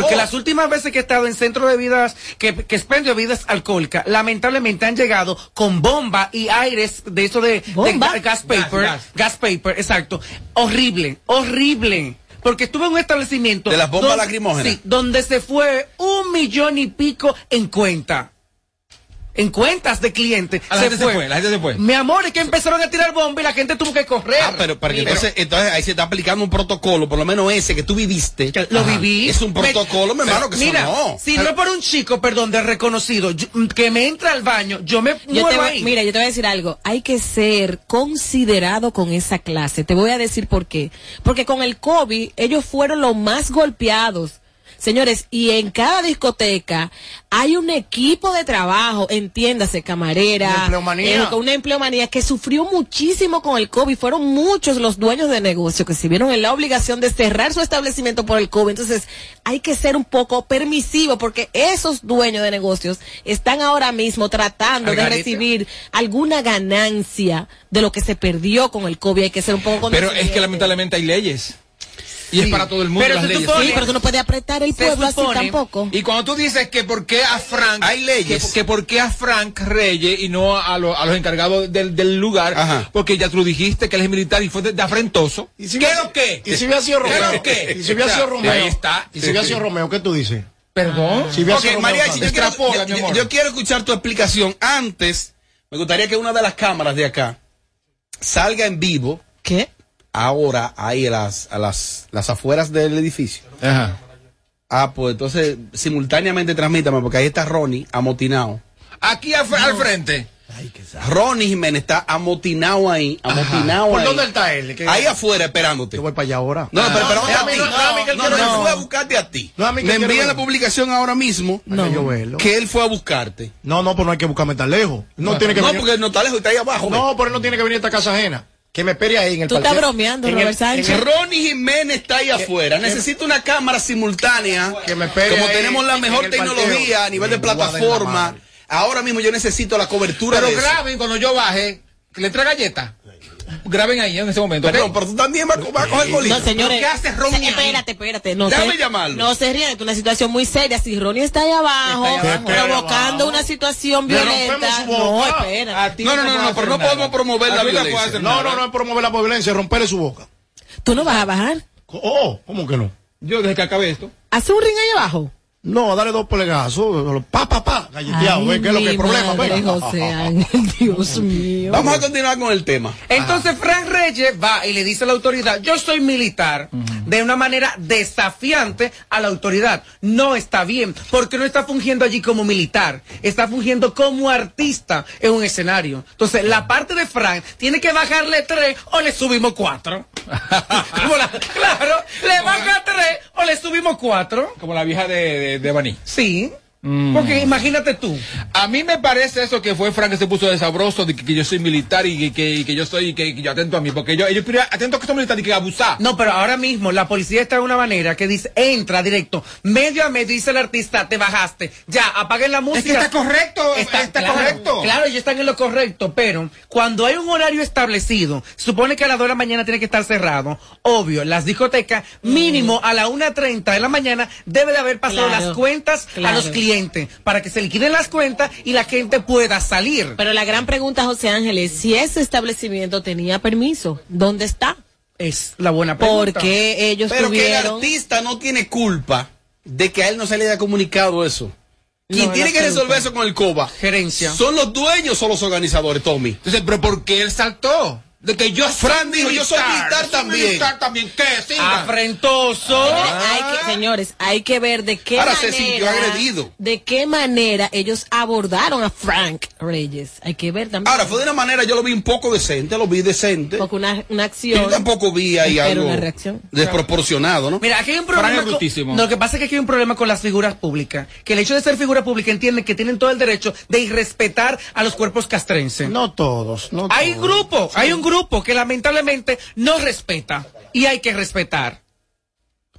Porque Oh. las últimas veces que he estado en centro de bebidas, que, que expendio bebidas alcohólicas, lamentablemente han llegado con bomba y aires de eso de, de gas paper, Gas, gas, gas. paper, exacto. Horrible, horrible. Porque estuve en un establecimiento. De las bombas donde- lacrimógenas. Sí, donde se fue un millón y pico en cuenta. En cuentas de clientes. La gente se fue, la gente se fue. Mi amor, es que empezaron a tirar bomba y la gente tuvo que correr. Ah, pero, pero que entonces, entonces ahí se está aplicando un protocolo, por lo menos ese que tú viviste. Lo Ajá. viví. Es un protocolo, mi hermano, que eso Mira, no. si no por un chico, perdón, de reconocido, yo- que me entra al baño, yo me Yo muevo te voy- ahí. mira, yo te voy a decir algo. Hay que ser considerado con esa clase. Te voy a decir por qué. Porque con el COVID, ellos fueron los más golpeados. Señores, y en cada discoteca hay un equipo de trabajo, entiéndase, camarera, Una empleomanía. eh, una empleomanía que sufrió muchísimo con el COVID. Fueron muchos los dueños de negocio que se vieron en la obligación de cerrar su establecimiento por el COVID. Entonces, hay que ser un poco permisivo porque esos dueños de negocios están ahora mismo tratando de recibir alguna ganancia de lo que se perdió con el COVID. Hay que ser un poco Pero es que lamentablemente hay leyes. Y es para todo el mundo Pero las se leyes. supone- Sí, pero tú no puedes apretar el pueblo así tampoco. Y cuando tú dices que por qué a Frank. Hay leyes. Que, que por qué a Frank Reyes y no a, lo- a los encargados del, del lugar. Ajá. Porque ya tú dijiste que él es militar y fue de, de afrentoso. ¿Y si ¿Qué lo que? ¿Y si hubiera sido ¿Qué es Romeo? lo que? ¿Y si hubiera sido O Romeo? Ahí está. ¿Y si hubiera sido Romeo? ¿Qué tú dices? Perdón. Si Mariachi, yo quiero, yo- yo quiero escuchar tu explicación. Antes, me gustaría que una de las cámaras de acá salga en vivo. ¿Qué? Ahora, ahí a las, a las, las afueras del edificio. Ajá. Ah, pues entonces simultáneamente transmítame, porque ahí está Ronnie amotinado. Aquí al, al frente. Ronnie Jiménez está amotinado ahí, amotinado ¿Por ahí. dónde está él? ¿Qué- Ahí afuera esperándote. Yo voy para allá ahora. No, pero, no, no, a mí No, no, ver. fue a buscarte a ti. No, a mí que Me quiere envía ver. la publicación ahora mismo Para que yo verlo. que él fue a buscarte. No, no, pues no hay que buscarme tan lejos. No, tiene que no venir. porque no está lejos, está ahí abajo. No, pero él no tiene que venir a esta casa ajena. Que me espere ahí en el Tú estás bromeando, En el- Robert Sánchez. en el- Ronnie Jiménez está ahí afuera. Necesita una cámara simultánea. Que me espere Como ahí tenemos la mejor tecnología parqueo. a nivel de plataforma. Ahora mismo yo necesito la cobertura Pero de eso. cuando yo baje, le trae galleta. Graben ahí en ese momento. Perdón, pero tú también vas, a- vas a coger colita. No, señores. ¿Qué hace Ronnie? Espérate, espérate. No Déjame se, llamarlo. No se rían, es una situación muy seria. Si Ronnie está ahí abajo, Está ahí abajo. provocando una situación violenta. su No, boca. espera. No, no, no, no, pero no podemos promover la violencia. No, no, no es promover la violencia, es romperle su boca. ¿Tú no vas a bajar? Oh, ¿cómo que no? Yo desde que acabé esto. ¿Hace un ring ahí abajo? No, dale dos polegazos, pa, pa, pa, galleteado, Ay, ¿ves qué es lo que es problema? madre, Venga. José Ángel, Dios mío. Vamos a continuar con el tema. Entonces Frank Reyes va y le dice a la autoridad, yo soy militar, de una manera desafiante a la autoridad. No está bien, porque no está fungiendo allí como militar, está fungiendo como artista en un escenario. Entonces, la parte de Frank tiene que bajarle tres o le subimos cuatro. Como la- claro, le baja tres o le subimos cuatro. Como la vieja de, de, de Baní. Sí, porque imagínate tú. A mí me parece eso que fue Frank que se puso de sabroso, de que, que yo soy militar y que, que, y que yo soy, que, que yo atento a mí, porque yo, ellos atento a que soy militar y que abusar. No, pero ahora mismo la policía está de una manera que dice, entra directo, medio a medio, dice el artista, te bajaste, ya, apaguen la música. Es que está correcto, está claro, correcto. Claro, ellos están en lo correcto, pero cuando hay un horario establecido, supone que a las 2 de la mañana tiene que estar cerrado, obvio, las discotecas, mínimo a la 1.30 de la mañana, debe de haber pasado Claro, las cuentas a los clientes, para que se liquiden las cuentas y la gente pueda salir. Pero la gran pregunta, José Ángel, es si ese establecimiento tenía permiso. ¿Dónde está? Es la buena pregunta. Porque ellos Pero que el artista no tiene culpa de que a él no se le haya comunicado eso. Quien No, tiene en que resolver eso con el COBA Gerencia. son los dueños o los organizadores, Tommy. Entonces, pero ¿por qué él saltó? De que yo Fran dijo, yo soy militar también. militar también. ¿Qué? Siga. Afrentoso. Señores, hay que, señores, hay que ver de qué Ahora se manera, sintió agredido. de qué manera ellos abordaron a Frank Reyes. Hay que ver también. Ahora, fue de una manera, yo lo vi un poco decente, lo vi decente. porque una, una Yo acción. tampoco vi ahí algo una reacción. desproporcionado, ¿no? Mira, aquí hay un Frank problema. es brutísimo. Con, lo que pasa es que aquí hay un problema con las figuras públicas. Que el hecho de ser figura pública entienden que tienen todo el derecho de irrespetar a los cuerpos castrenses. No todos, no hay todos. grupo, hay un grupo que lamentablemente no respeta y hay que respetar.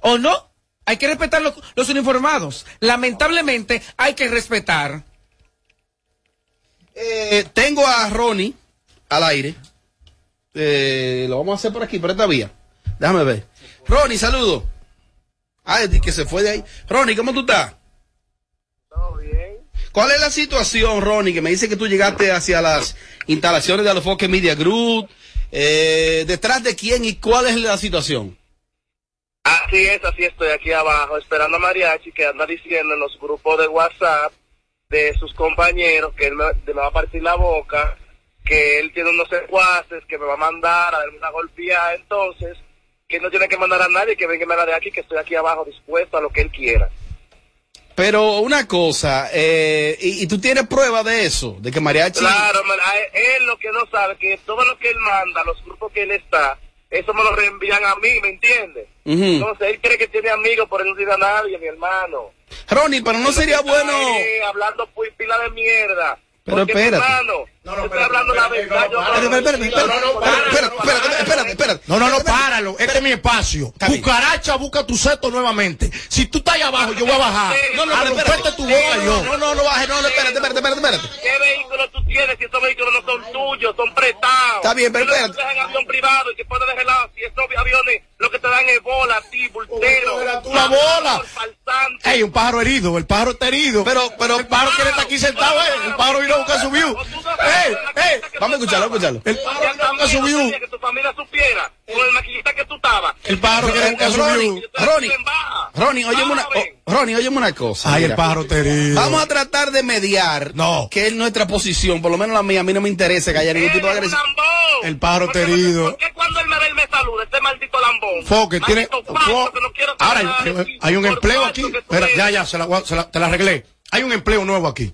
¿O no? Hay que respetar los, los uniformados. Lamentablemente hay que respetar. Eh, tengo a Ronnie al aire. Eh, lo vamos a hacer por aquí, por esta vía. Déjame ver. Ronnie, saludo. Ay, di que se fue de ahí. Ronnie, ¿cómo tú estás? Todo bien. ¿Cuál es la situación, Ronnie? Que me dice que tú llegaste hacia las instalaciones de Alofoque Media Group. Eh, ¿Detrás de quién y cuál es la situación? Así es, así estoy aquí abajo, esperando a Mariachi que anda diciendo en los grupos de WhatsApp de sus compañeros que él me, va a partir la boca, que él tiene unos secuaces, que me va a mandar a darme una golpeada, entonces, que no tiene que mandar a nadie, que venga y me la de aquí, que estoy aquí abajo dispuesto a lo que él quiera. Pero una cosa, eh, y, y tú tienes prueba de eso, de que Mariachi... Claro, man, él, lo que no sabe, que todo lo que él manda, los grupos que él está, eso me lo reenvían a mí, ¿me entiendes? Entonces él cree que tiene amigos, pero él no tiene a nadie, mi hermano. Ronnie, pero no sería bueno... Hablando pues, pila de mierda. Pero Porque, espérate. hermano, yo estoy hablando la verdad. Espérate, espérate, espérate. No, no, no, páralo. Este es mi espacio. Cucaracha, busca tu seto nuevamente. Si tú estás ahí abajo, yo voy a bajar. No, no, romperte espérate. tu boca No, yo. no, no, no baje, no, no, espérate, espérate, espérate, espérate. ¿Qué vehículo tú tienes si esos vehículos no son tuyos, son prestados? Está bien, pero Tú no espérate. dejas en avión privado y te. Si esos aviones lo que te dan es bola ti, bultero. Una bola. Ey, un pájaro herido, el pájaro está herido. Pero, pero, el pájaro quiere estar aquí sentado, eh. El pájaro vino a buscar su view. Ey, ey. Vamos a escucharlo, escucharlo. El pájaro vino a buscar su view. que tu familia supiera con el maquillista que tú estabas. El pájaro quiere buscar su Ronnie. Ronnie, Ronnie, óyeme una, Ronnie, óyeme una cosa. Ay, el pájaro herido. Vamos a tratar de mediar. No. Que es nuestra posición, por lo menos la mía. A mí no me interesa que haya ningún tipo de agresión. El pájaro herido. ¿Por qué cuando él me ve, él me saluda? Este maldito lambón. Foque, tiene. Que Ahora, hay, un empleo aquí. que Espera, ya, ya, se la- te la arreglé. Hay un empleo nuevo aquí.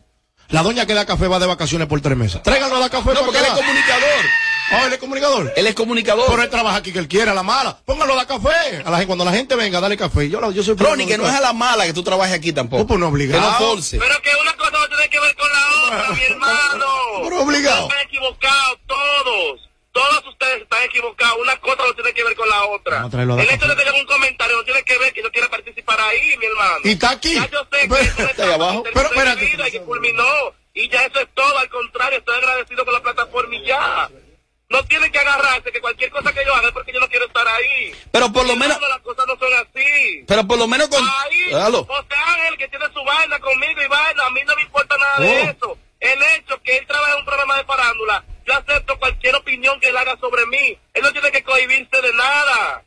La doña que da café va de vacaciones por tres meses. Tráiganlo a dar café. No, porque él es comunicador. Ah, él es comunicador. Él es comunicador. Pero él trabaja aquí que él quiera, a la mala. Póngalo a dar café. A la gente, cuando la gente venga, dale café. Yo, la- yo soy Ronnie, que no es a la mala que tú trabajes aquí tampoco. No, pues no obligado. Que no force. Pero que una cosa no tiene que ver con la otra, mi hermano. Pero obligado. Están equivocados todos. Todos ustedes están equivocados. Una cosa no tiene que ver con la otra. A El hecho de tener un comentario no tiene que ver que yo quiera participar ahí, mi hermano. Y está aquí. Ya yo sé que eso Está ahí abajo. Pero espérate. y que culminó. Y ya eso es todo. Al contrario, estoy agradecido con la plataforma y ya. No tienen que agarrarse que cualquier cosa que yo haga es porque yo no quiero estar ahí. Pero por lo menos, las cosas no son así. pero por lo menos con. Ahí. José Ángel, que tiene su vaina conmigo y vaina, a mí no me importa nada de Oh. eso. El hecho que él trabaja en un programa de farándula, yo acepto cualquier opinión que él haga sobre mí. Él no tiene que cohibirse de nada.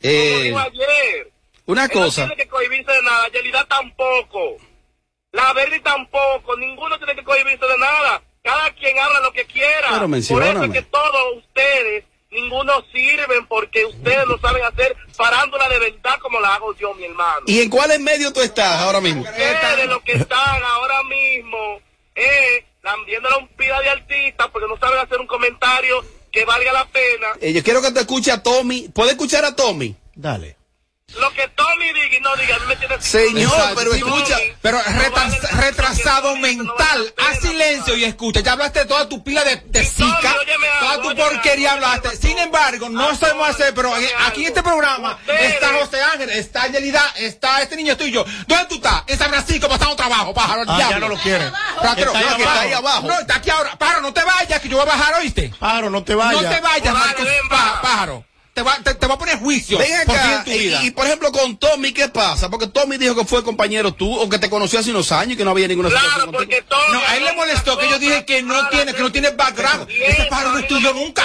Como Eh, dijo ayer. una Él cosa. No tiene que cohibirse de nada. Yelida tampoco. La Verdi tampoco. Ninguno tiene que cohibirse de nada. Cada quien habla lo que quiera. Pero Por eso es que todos ustedes, ninguno sirven porque ustedes no saben hacer farándula de verdad como la hago yo, mi hermano. ¿Y en cuáles medios tú estás ahora mismo? Ustedes los que están ahora mismo eh, lambiéndole un pila de artistas porque no saben hacer un comentario que valga la pena. Eh, yo quiero que te escuche a Tommy. ¿Puedes escuchar a Tommy? Dale. Lo que Tommy diga y no diga, a mí me tiene... Señor, Exacto, pero escucha. Pero retras- retrasado mental, haz silencio y escucha. Ya hablaste de toda tu pila de, de zika, toda tu porquería hablaste. Sin embargo, no sabemos hacer, pero aquí en este programa está José Ángel, está Yelida, está este niño tuyo. ¿Dónde tú estás? En San Francisco pasando trabajo, pájaro. Ah, ya diablo. no lo quiere. Pájaro, Está ahí abajo. ahí abajo. No, está aquí ahora. Pájaro, no te vayas, que yo voy a bajar, ¿oíste? Pájaro, no te vayas. No te vayas, Marcos, pá- pájaro. Te va, te, te va a poner juicio Ven por acá, en tu y, vida. y, por ejemplo con Tommy, ¿qué pasa? Porque Tommy dijo que fue compañero tú o que te conoció hace unos años y que no había ninguna situación contigo. No, a él le molestó que yo dije que no tiene, que no tiene background. Ese pájaro no estudió nunca.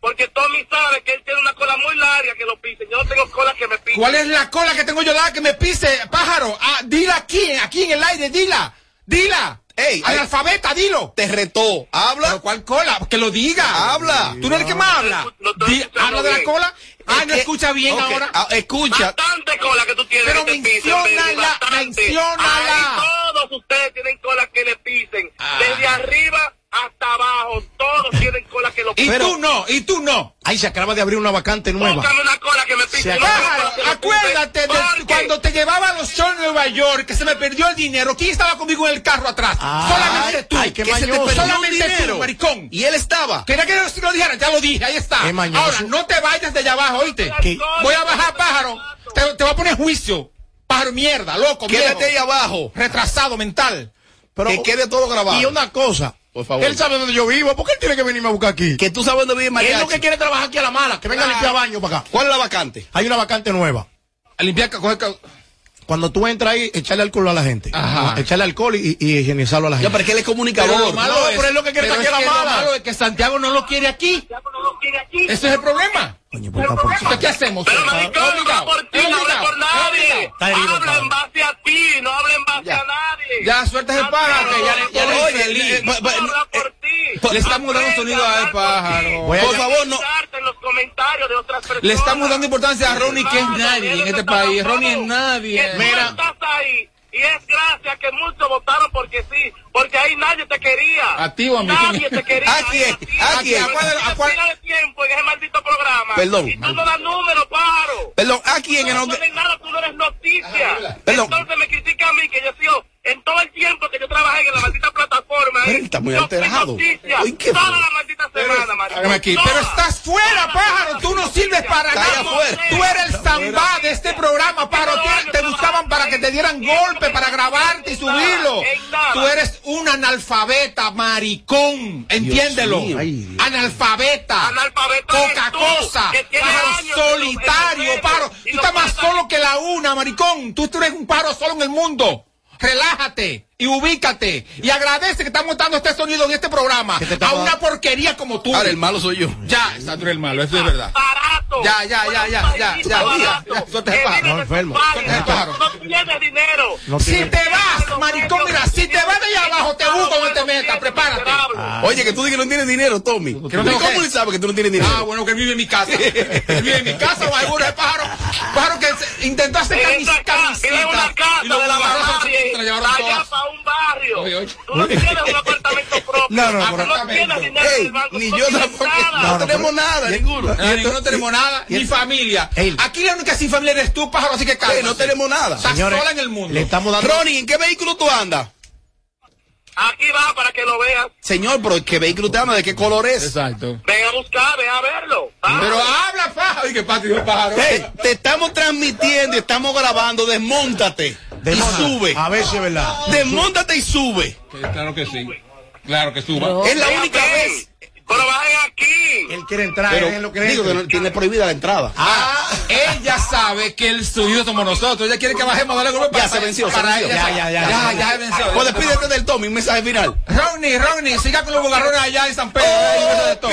Porque Tommy sabe que él tiene una cola muy larga que lo pise. Yo no tengo cola que me pise. ¿Cuál es la cola que tengo yo la que me pise, pájaro? Ah, dila aquí, aquí en el aire, dila. Dila. Ey, Analfabeta, dilo. Te retó. Habla. ¿Pero cuál cola? Que lo diga. Habla. ¿Tú no eres el que más habla? Di- ¿Habla de la cola? Ah, no que- escucha bien ahora. ah, escucha. Bastante cola que tú tienes Pero que te pisen, menciónala, menciónala. Ahí todos ustedes tienen cola que le pisen. Desde arriba hasta abajo. Todos tienen cola que lo Y tú no, y tú no. Ahí se acaba de abrir una vacante nueva. Búscame una cola que me Se pise. acaba- Pájaro, acuérdate de cuando te llevaba a los shows en Nueva York, que se me perdió el dinero. ¿Quién estaba conmigo en el carro atrás? Solamente tú. ay, qué que se te Solamente dinero. tú, maricón. Y él estaba. Quería que yo lo dijera, ya lo dije, ahí está. Ahora, no te vayas de allá abajo, oíste. ¿Qué? Voy a bajar, pájaro. Te, te voy a poner juicio. Pájaro, mierda, loco, Quédate viejo. ahí abajo. Retrasado mental. Pero, que quede todo grabado. Y una cosa. Por favor. Él sabe dónde yo vivo. ¿Por qué él tiene que venirme a buscar aquí? Que tú sabes dónde vive Él Mariachi. lo que quiere trabajar aquí a la mala. Que venga a limpiar baño para acá. ¿Cuál es la vacante? Hay una vacante nueva. A limpiar, coger Cuando tú entras ahí, echarle alcohol a la gente. Ajá. Echarle alcohol y, y higienizarlo a la Ya, gente. pero es que él es comunicador. Pero lo malo No, es, pero es lo que quiere pero que es aquí a la lo mala. malo es que Santiago no lo quiere aquí. Ese es el problema. Coño, pues por- ¿qué hacemos? Pero maricón, no por ti, no habla obligado, por nadie. Habla en base a ti, no habla en base a nadie. Ya, suelta ese pájaro, ya le- ya Oye, feliz. eh, ba- ba- habla por ti. Le estamos dando sonido al pájaro. A- Por favor, no. en los comentarios de otras personas. Le estamos dando importancia a Ronnie, que es nadie en este país. Ronnie es nadie. Estás ahí. Y es gracias que muchos votaron porque sí, porque ahí nadie te quería. ¿A ti o a mí? Nadie te quería. ¿A quién? ¿A quién? ¿A cuál a cuál? Tiempo en ese maldito programa. Perdón. Y tú no das números, pájaro. Perdón, ¿a quién que no no? nada, tú no eres noticia. Perdón. Entonces me critica a mí que yo he sido, en todo el tiempo que yo trabajé en la maldita plataforma, Pero ¿eh? él está muy alterado. noticia Uy, ¿qué toda la maldita semana, aquí. Toda. Pero estás fuera, pájaro. Tú no sirves para nada. Tú eres el zambá de este programa, pájaro. Tú- Te que te dieran golpe, para grabarte y subirlo. Tú eres un analfabeta, maricón. Entiéndelo. mío. Ay, Dios. Analfabeta. Analfabeta Poca cosa. solitario, y Tú estás más solo que la una, maricón. Tú, tú eres un pájaro solo en el mundo. Relájate y ubícate. Y agradece que estamos dando este sonido en este programa a una porquería como tú. Ahora, el malo soy yo. Ya, está tú eres el malo, eso es verdad. barato. Ya, ya, ya, ya, ya, ya, ya. No, enfermo. No tienes dinero. Si te vas, maricón, mira, si te vas de allá abajo, te busco donde te metas, prepárate. Oye, que tú dices que no tienes dinero, Tommy. Que no tengo ¿Y ¿Cómo él sabe que tú no tienes dinero? Ah, bueno, que vive en mi casa. Vive en mi casa o seguro el pájaro. Pájaro que intentó hacer En camis, esa casa, camisita. vive en una casa de la un barrio. Oye, oye. Tú no tienes un apartamento propio. No, no, Ah, no tienes dinero en Ey, el banco. ni tú yo tampoco. nada. No, No, no, tenemos nada, y- ninguno. Ni no tenemos nada, ni familia. Aquí la única sin familia eres tú, pájaro, así que no tenemos nada. Estás Señores, sola en el mundo. Le estamos dando. Ronnie, ¿en qué vehículo tú andas? Aquí va para que lo veas. Señor, pero ¿qué vehículo te anda? ¿De qué color es? Exacto. Ven a buscar, ven a verlo. Ah, Pero habla, pájaro. Y que patio pájaro. Te estamos transmitiendo, estamos grabando, desmóntate De y sube. A ver si es verdad. Desmóntate y sube. Claro que sí. Claro que suba. No. Es la única vez. Pero bajen aquí. Él quiere entrar, Pero es lo que digo que no, tiene prohibida la entrada. Ah, ella sabe que el suyo somos nosotros. Ella quiere que bajemos dale golpe Ya se venció, se para venció. ella. Ya, ya, ya, Ya, ya. ya se venció. Pues despídete del Tommy, un mensaje final. Ronnie, Ronnie, siga con los bugarrones allá en San Pedro. ahí, eso de todo.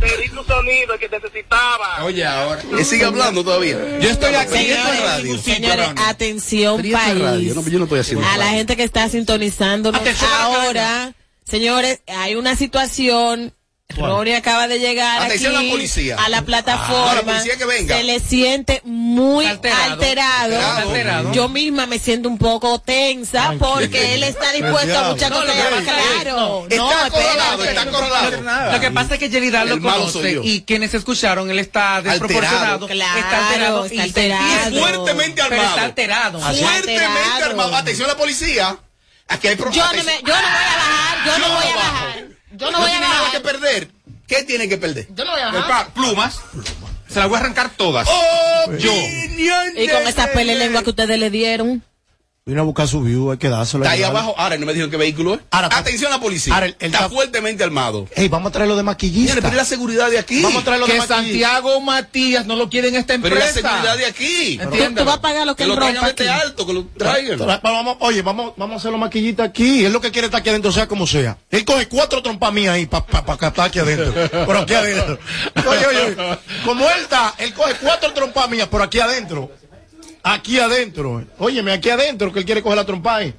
Te di tu sonido que necesitaba. Oye, ahora. Sigue hablando todavía. Yo estoy aquí. Señores, esto es radio. señores, atención país. no, yo no estoy haciendo A la gente que está sintonizándonos Atención a la ahora, señores, hay una situación. Ronnie acaba de llegar Atención aquí a la policía. a la plataforma. Ah, la policía que venga. Se le siente muy Alterado. alterado. Alterado. Yo misma me siento un poco tensa porque él está dispuesto a muchas No, cosas. claro. Está no, acorralado, espérate. está acorralado. Lo que pasa es que Yelida lo conoce y quienes escucharon, él está desproporcionado, Claro, está alterado está alterado. y es Fuertemente Pero armado. está alterado. Así. Fuertemente Alterado. armado. Atención a la policía. Aquí hay Yo no, me, yo no voy a bajar, yo no voy a bajar. Yo no voy a tiene nada que perder. ¿Qué tiene que perder? Yo no voy a bajar. Plumas. Se las voy a arrancar todas. Yo. Y con esa pele lengua que ustedes le dieron. Vino a buscar su view, hay que dárselo. Está ahí abajo. Ahora no me dijeron qué vehículo es. Ahora, Atención a la policía. ahora, el- el está tap- fuertemente armado. Ey, vamos a traerlo de maquillista. Pero ¿y la seguridad de aquí. Vamos a traerlo de Que maquillista. Santiago Matías no lo quiere en esta Pero ¿y la empresa. seguridad de aquí. Entiéndelo. tú vas a pagar lo que Que lo traigan aquí. alto, que lo traigan. Tra- Vamos, oye, vamos, vamos a hacerlo maquillita aquí. Él lo que quiere está aquí adentro, sea como sea. Él coge cuatro trompas mías ahí para pa, pa, captar aquí adentro. Por aquí adentro. Oye, oye, oye. Como él está, él coge cuatro trompas mías por aquí adentro. Aquí adentro. Óyeme, aquí adentro, que él quiere coger la trompa ahí.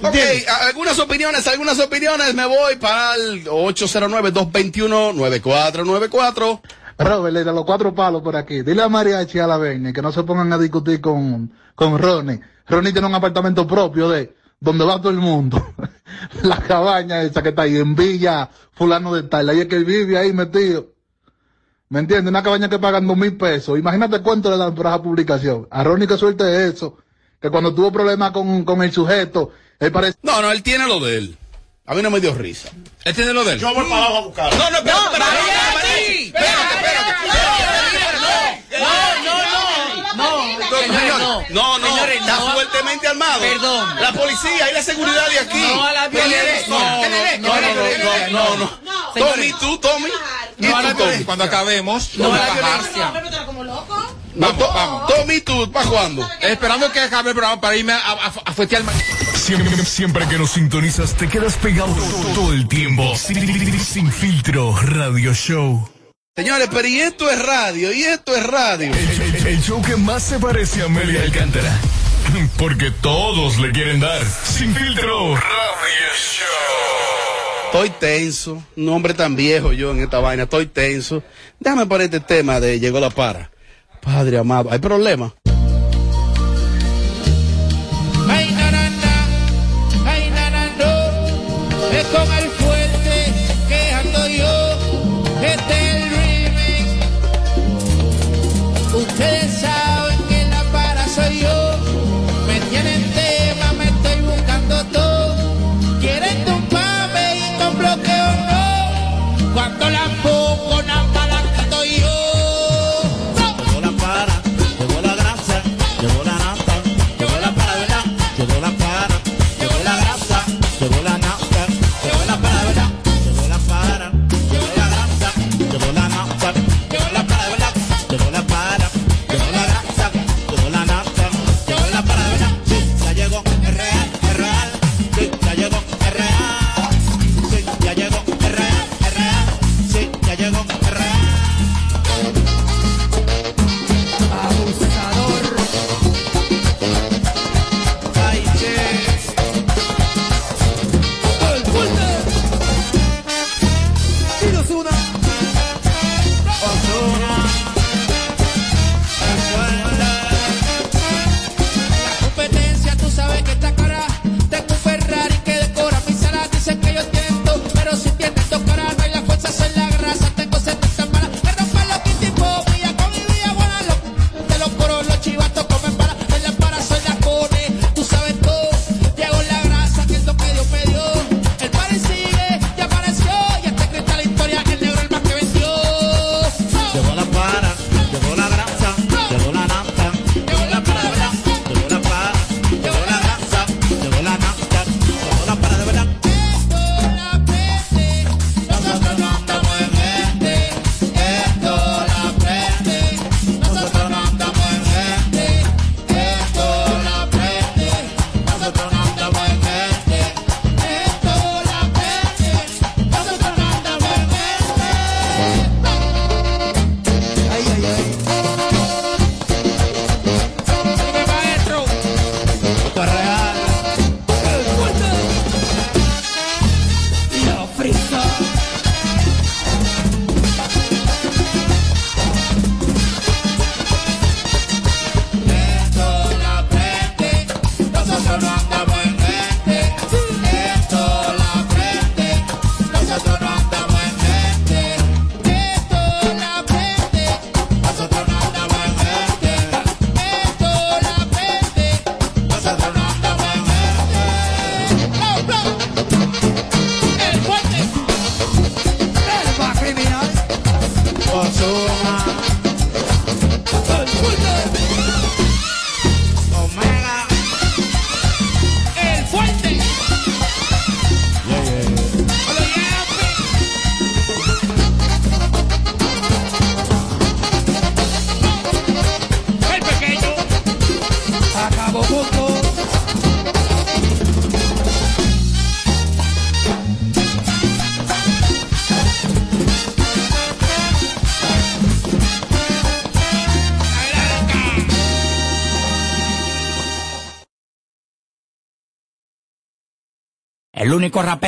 Ok, algunas opiniones, algunas opiniones. Me voy para el 809-221-9494. Robert, le da los cuatro palos por aquí. Dile a Mariachi y a la Verne que no se pongan a discutir con, con Ronnie. Ronnie tiene un apartamento propio de donde va todo el mundo. la cabaña esa que está ahí en Villa, fulano de tal. Ahí es que él vive ahí metido. ¿Me entiendes? Una cabaña que pagan dos mil pesos. Imagínate cuánto le dan por esa publicación. A Ronnie que suelte eso. Que cuando tuvo problemas con, con el sujeto, él parece... No, no, él tiene lo de él. A mí no me dio risa. Él tiene lo de él. Yo voy para abajo a buscarlo. No, no, espérate, No, espérate, espérate, espérate, No, No, no, Señores, está no. fuertemente armado. Perdón. La policía y la seguridad de aquí. No a la violencia. No, no, no, no, no, no, no. Tommy, tú, Tommy. ¿Y No a la violencia. Cuando acabemos, No a la a bajar. violencia. Vamos, vamos. Tommy, tú, ¿para cuándo? Esperando que acabe el programa para irme a, a, a fuetear Siempre, siempre que nos sintonizas te quedas pegado todo el tiempo. Sin, sin filtro, radio show. Señores, pero y esto es radio, y esto es radio. El, el- el show que más se parece a Amelia Alcántara. Porque todos le quieren dar. Sin filtro, radio show. Estoy tenso, un hombre tan viejo yo en esta vaina, estoy tenso. Déjame poner este tema de Llegó la para. Padre amado, ¿hay problema?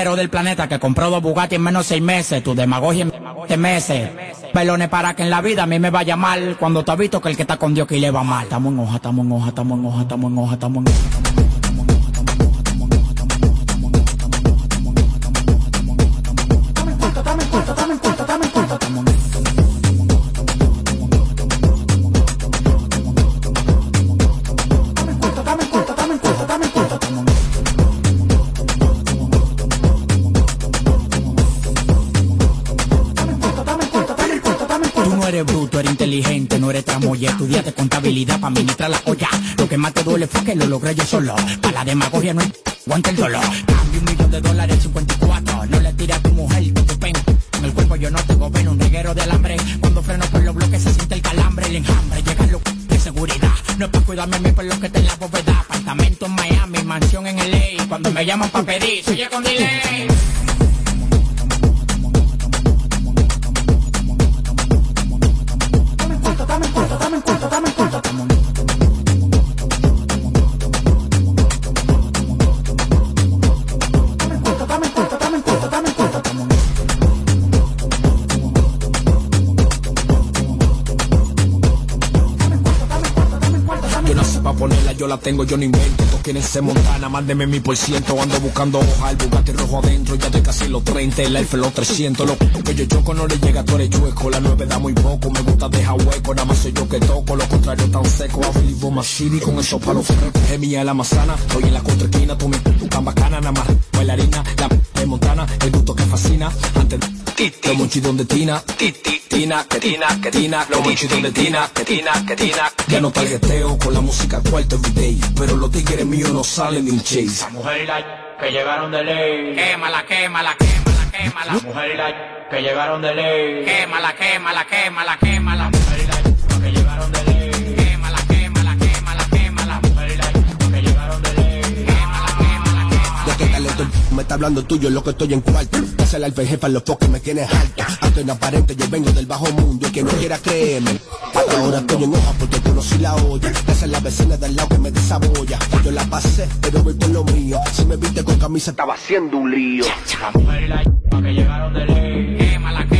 Rapero del planeta que compró dos Bugatti en menos seis meses, tu demagogia en de meses. Pelones para que en la vida a mí me vaya mal, cuando te has visto que el que está con Dios que le va mal. Estamos en hoja, estamos en hoja, estamos en hoja, estamos en hoja, estamos en hoja. Contabilidad para administrar la olla. Lo que más te duele fue que lo logré yo solo. Para la demagogia no hay aguanta el dolor. Cambio un millón de dólares en 54. No le tira a tu mujer con tu pen. En el cuerpo yo no tengo ven un reguero de alambre. Cuando freno por los bloques se siente el calambre, el enjambre. Llega lo de seguridad. No es para cuidarme a mí por lo que está en la bóveda. Apartamento en Miami, mansión en LA. Cuando me llaman para pedir, soy con delay. Tengo, yo no invento. Todos quieren ser montana, mándeme mi por ciento. Ando buscando hoja, el Bugatti rojo adentro. Ya de casi los 30, el Alfa los 300. Lo que yo choco no le llega, tú eres chueco. La 9 da muy poco, me gusta dejar hueco. Nada más soy yo que toco, lo contrario tan seco. A Boma City con esos palos frescos. Es mía la manzana, estoy en la contraesquina. Tú me tan bacana, nada más. Bailarina, la de Montana, el gusto que fascina. Antes los monchitos de Tina, Titi, Tina, que Tina, que Tina, los monchitos de Tina, que Tina, que Tina. Ya no tarjeteo con la música cuarto everyday, pero los tigres míos no salen de un chase. La mujer y la que llegaron de ley. Quémala, quémala, quémala, quémala. La mujer y la que llegaron de ley. Quémala, quémala, quémala, quémala. La mujer y la que llegaron de ley. Quémala, quémala, quémala, quémala. La mujer y la que llegaron de ley. Quémala, quémala, quémala. Ya que talento me está hablando tuyo, lo que estoy en cuarto. Es el alfa jefa, los pocos me tienes alta. Alto en aparente, yo vengo del bajo mundo y que no quiera creerme. Ahora estoy en hoja porque conocí la olla. Esa es la vecina del lado que me desabolla. Yo la pasé, pero voy por lo mío. Si me viste con camisa, estaba haciendo un lío. La mujer y la que llegaron de ley. Quémala, quémala, quémala,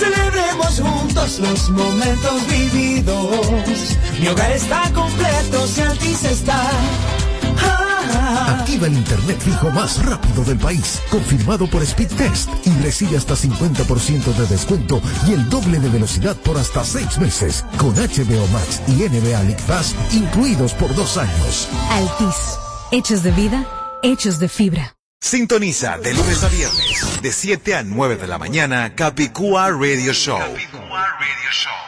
Celebremos juntos los momentos vividos. Mi hogar está completo si Altis está. Ah, Activa el internet fijo más rápido del país, confirmado por Speed Test y recibe hasta 50% de descuento y el doble de velocidad por hasta seis meses, con HBO Max y NBA League Pass incluidos por dos años. Altis. Hechos de vida, hechos de fibra. Sintoniza de lunes a viernes, de 7 a 9 de la mañana, Capicúa Radio Show.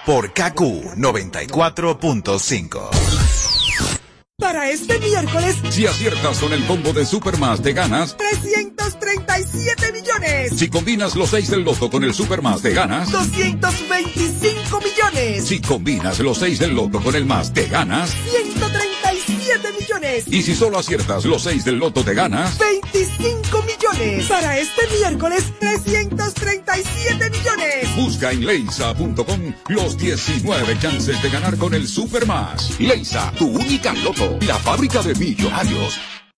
Por KQ 94.5. Para este miércoles, Si aciertas con el combo de Supermas te ganas. 337 millones. Si combinas los 6 del loto con el Supermas te ganas. 225 millones. Si combinas los 6 del loto con el más te ganas. 137 millones. Y si solo aciertas los 6 del loto te ganas. 25 millones. Para este miércoles, 337 millones. Busca en leisa.com los 19 chances de ganar con el Supermas. Leisa, tu única loto, la fábrica de millonarios.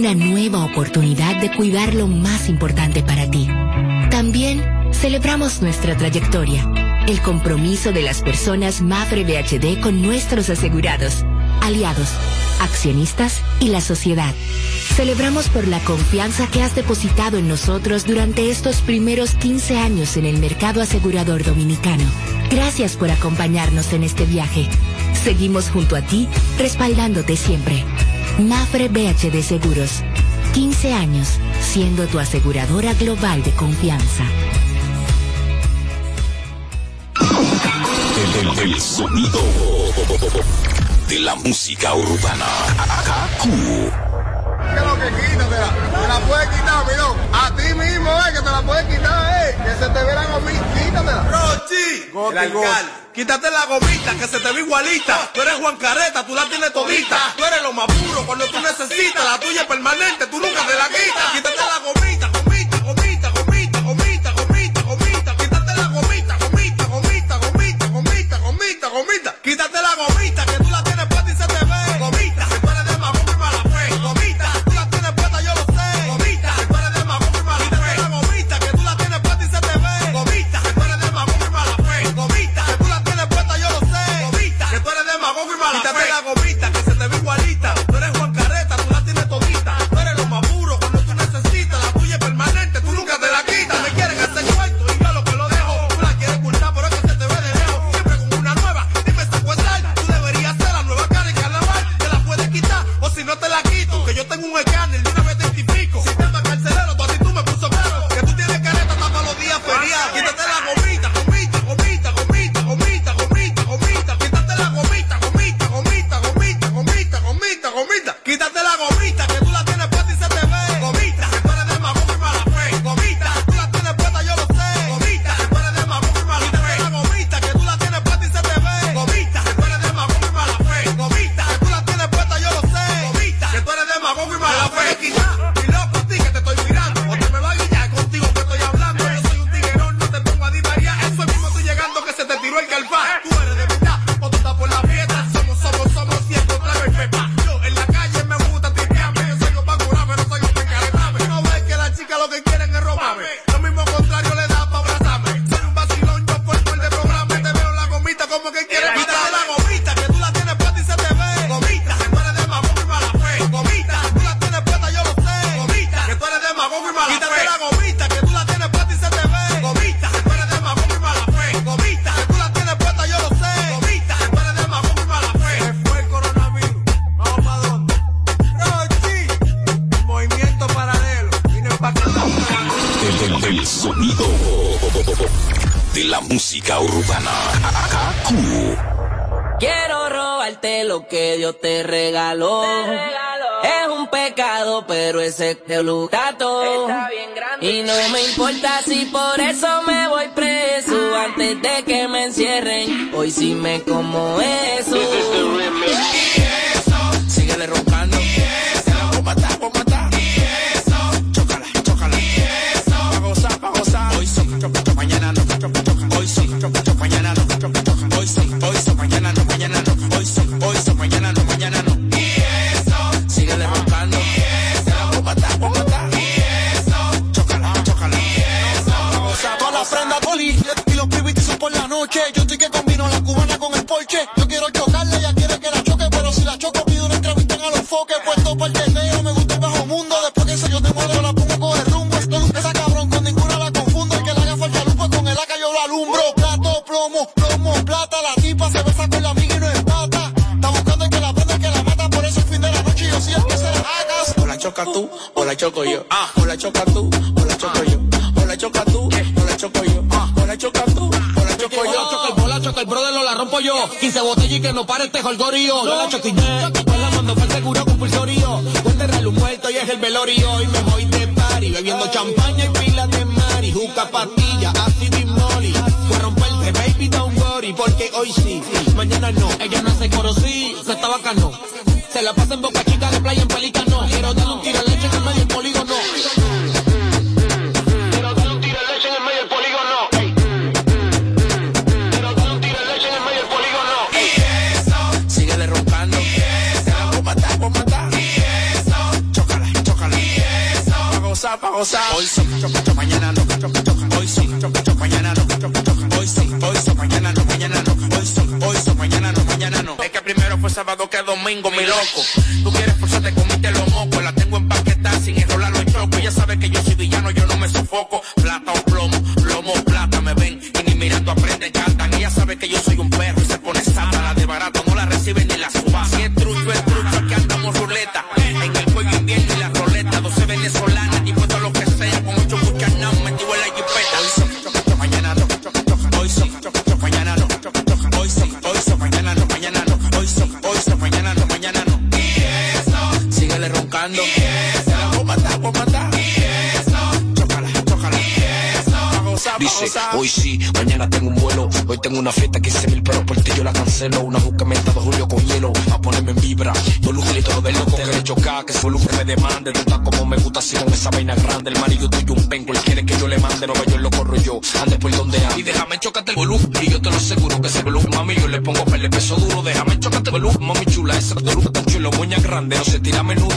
una nueva oportunidad de cuidar lo más importante para ti. También celebramos nuestra trayectoria, el compromiso de las personas Mafre BHD con nuestros asegurados, aliados, accionistas y la sociedad. Celebramos por la confianza que has depositado en nosotros durante estos primeros 15 años en el mercado asegurador dominicano. Gracias por acompañarnos en este viaje. Seguimos junto a ti, respaldándote siempre. Mafre BHD Seguros. 15 años siendo tu aseguradora global de confianza. El, sonido de la música urbana. KQ. ¿Qué es lo que quítatela? Te la puedes quitar, mirón. A ti mismo, eh, que te la puedes quitar, eh. Que se te verán a mí. Quítatela. Rochi, el alcalde. Quítate la gomita que se te ve igualita. Tú eres Juan Careta, tú la tienes todita. Tú eres lo más puro cuando tú necesitas. La tuya es permanente, tú nunca te la quitas. Quítate la gomita, gomita, gomita, gomita, gomita, gomita, gomita. Quítate la gomita, gomita, gomita, gomita, gomita, gomita, gomita. Quítate la gomita Hoy sí, mañana tengo un vuelo. Hoy tengo una fiesta, 15 mil pero por ti yo la cancelo. Una busca menta de Julio con hielo. A ponerme en vibra. Yo lo y todo de loco que le choca. Que su luz que me demande. Tú estás como me gusta, así con esa vaina grande. El marido tuyo un penco. Él quiere que yo le mande. No yo lo corro yo. Ande por donde ande. Y déjame chocarte el volumen. Y yo te lo aseguro que ese volumen, mami, yo le pongo pele peso duro. Déjame chocarte el volumen, mami chula. Ese volumen tan chulo, moña grande. No se tira menudo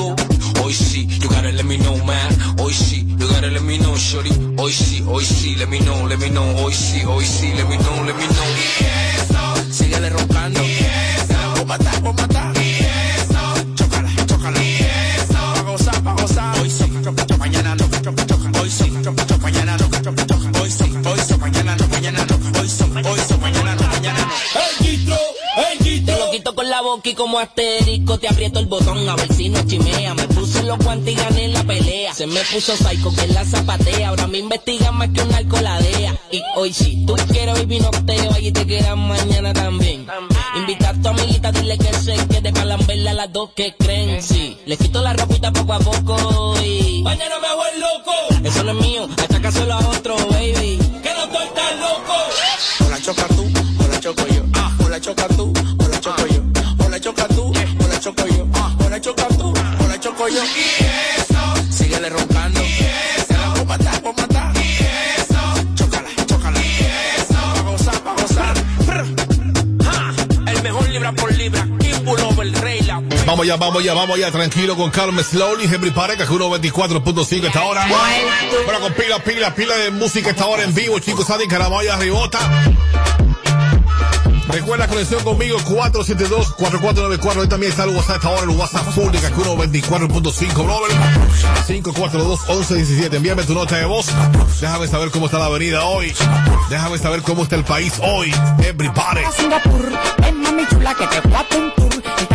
hoy sí, let me know, let me know, hoy sí, hoy sí, let me know, let me know. Y eso, síguele roncando. Y eso, vos matar, vos matar. Y eso, chócala, chócala. Y eso, va a gozar, va a gozar. Hoy sí, mañana no, chocan. Hoy sí, mañana no, chocan. Hoy sí, hoy sí, mañana no, mañana no. Hoy sí, hoy sí, mañana no, mañana no. El quito, el quito. Te lo quito con la boca y como asterisco te aprieto el botón a ver si no chimea. Me puse los guantes me puso psycho que la zapatea. Ahora me investiga más que un alcoholadea. Y hoy si tú quieres hoy vinoteo, allí te quedas mañana también. Invita a tu amiguita, dile que se quede para verla a las dos que creen. Sí, le quito la ropita poco a poco vamos ya, vamos ya, tranquilo, con calma, slowly, Henry Pareca, que 1.24.5 esta hora. Pero con pila, pila, pila de música esta hora en vivo, chicos, Adi Caramaya, Ribota. Recuerda conexión conmigo 472-4494. también está el WhatsApp esta hora, el WhatsApp pública que 124.5, brother. 542-1117. Envíame tu nota de voz. Déjame saber cómo está la avenida hoy. Déjame saber cómo está el país hoy. Everybody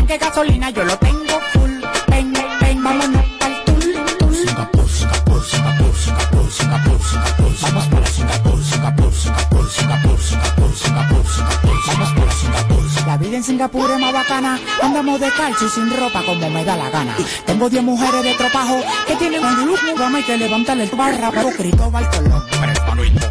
tanque gasolina yo lo tengo full. Ven, ven, vámonos pa'l tul, tul. Singapur, Singapur, Singapur, Singapur, Singapur, Singapur. Vamos para Singapur, Singapur, Singapur, Singapur, Singapur, Singapur, Singapur. Vamos para Singapur. La vida en Singapur es más bacana. Andamos de calcio y sin ropa como me da la gana. Tengo 10 mujeres de tropajo que tienen un look muy y que levantan el barra. Pero Cristóbal Colón. Pero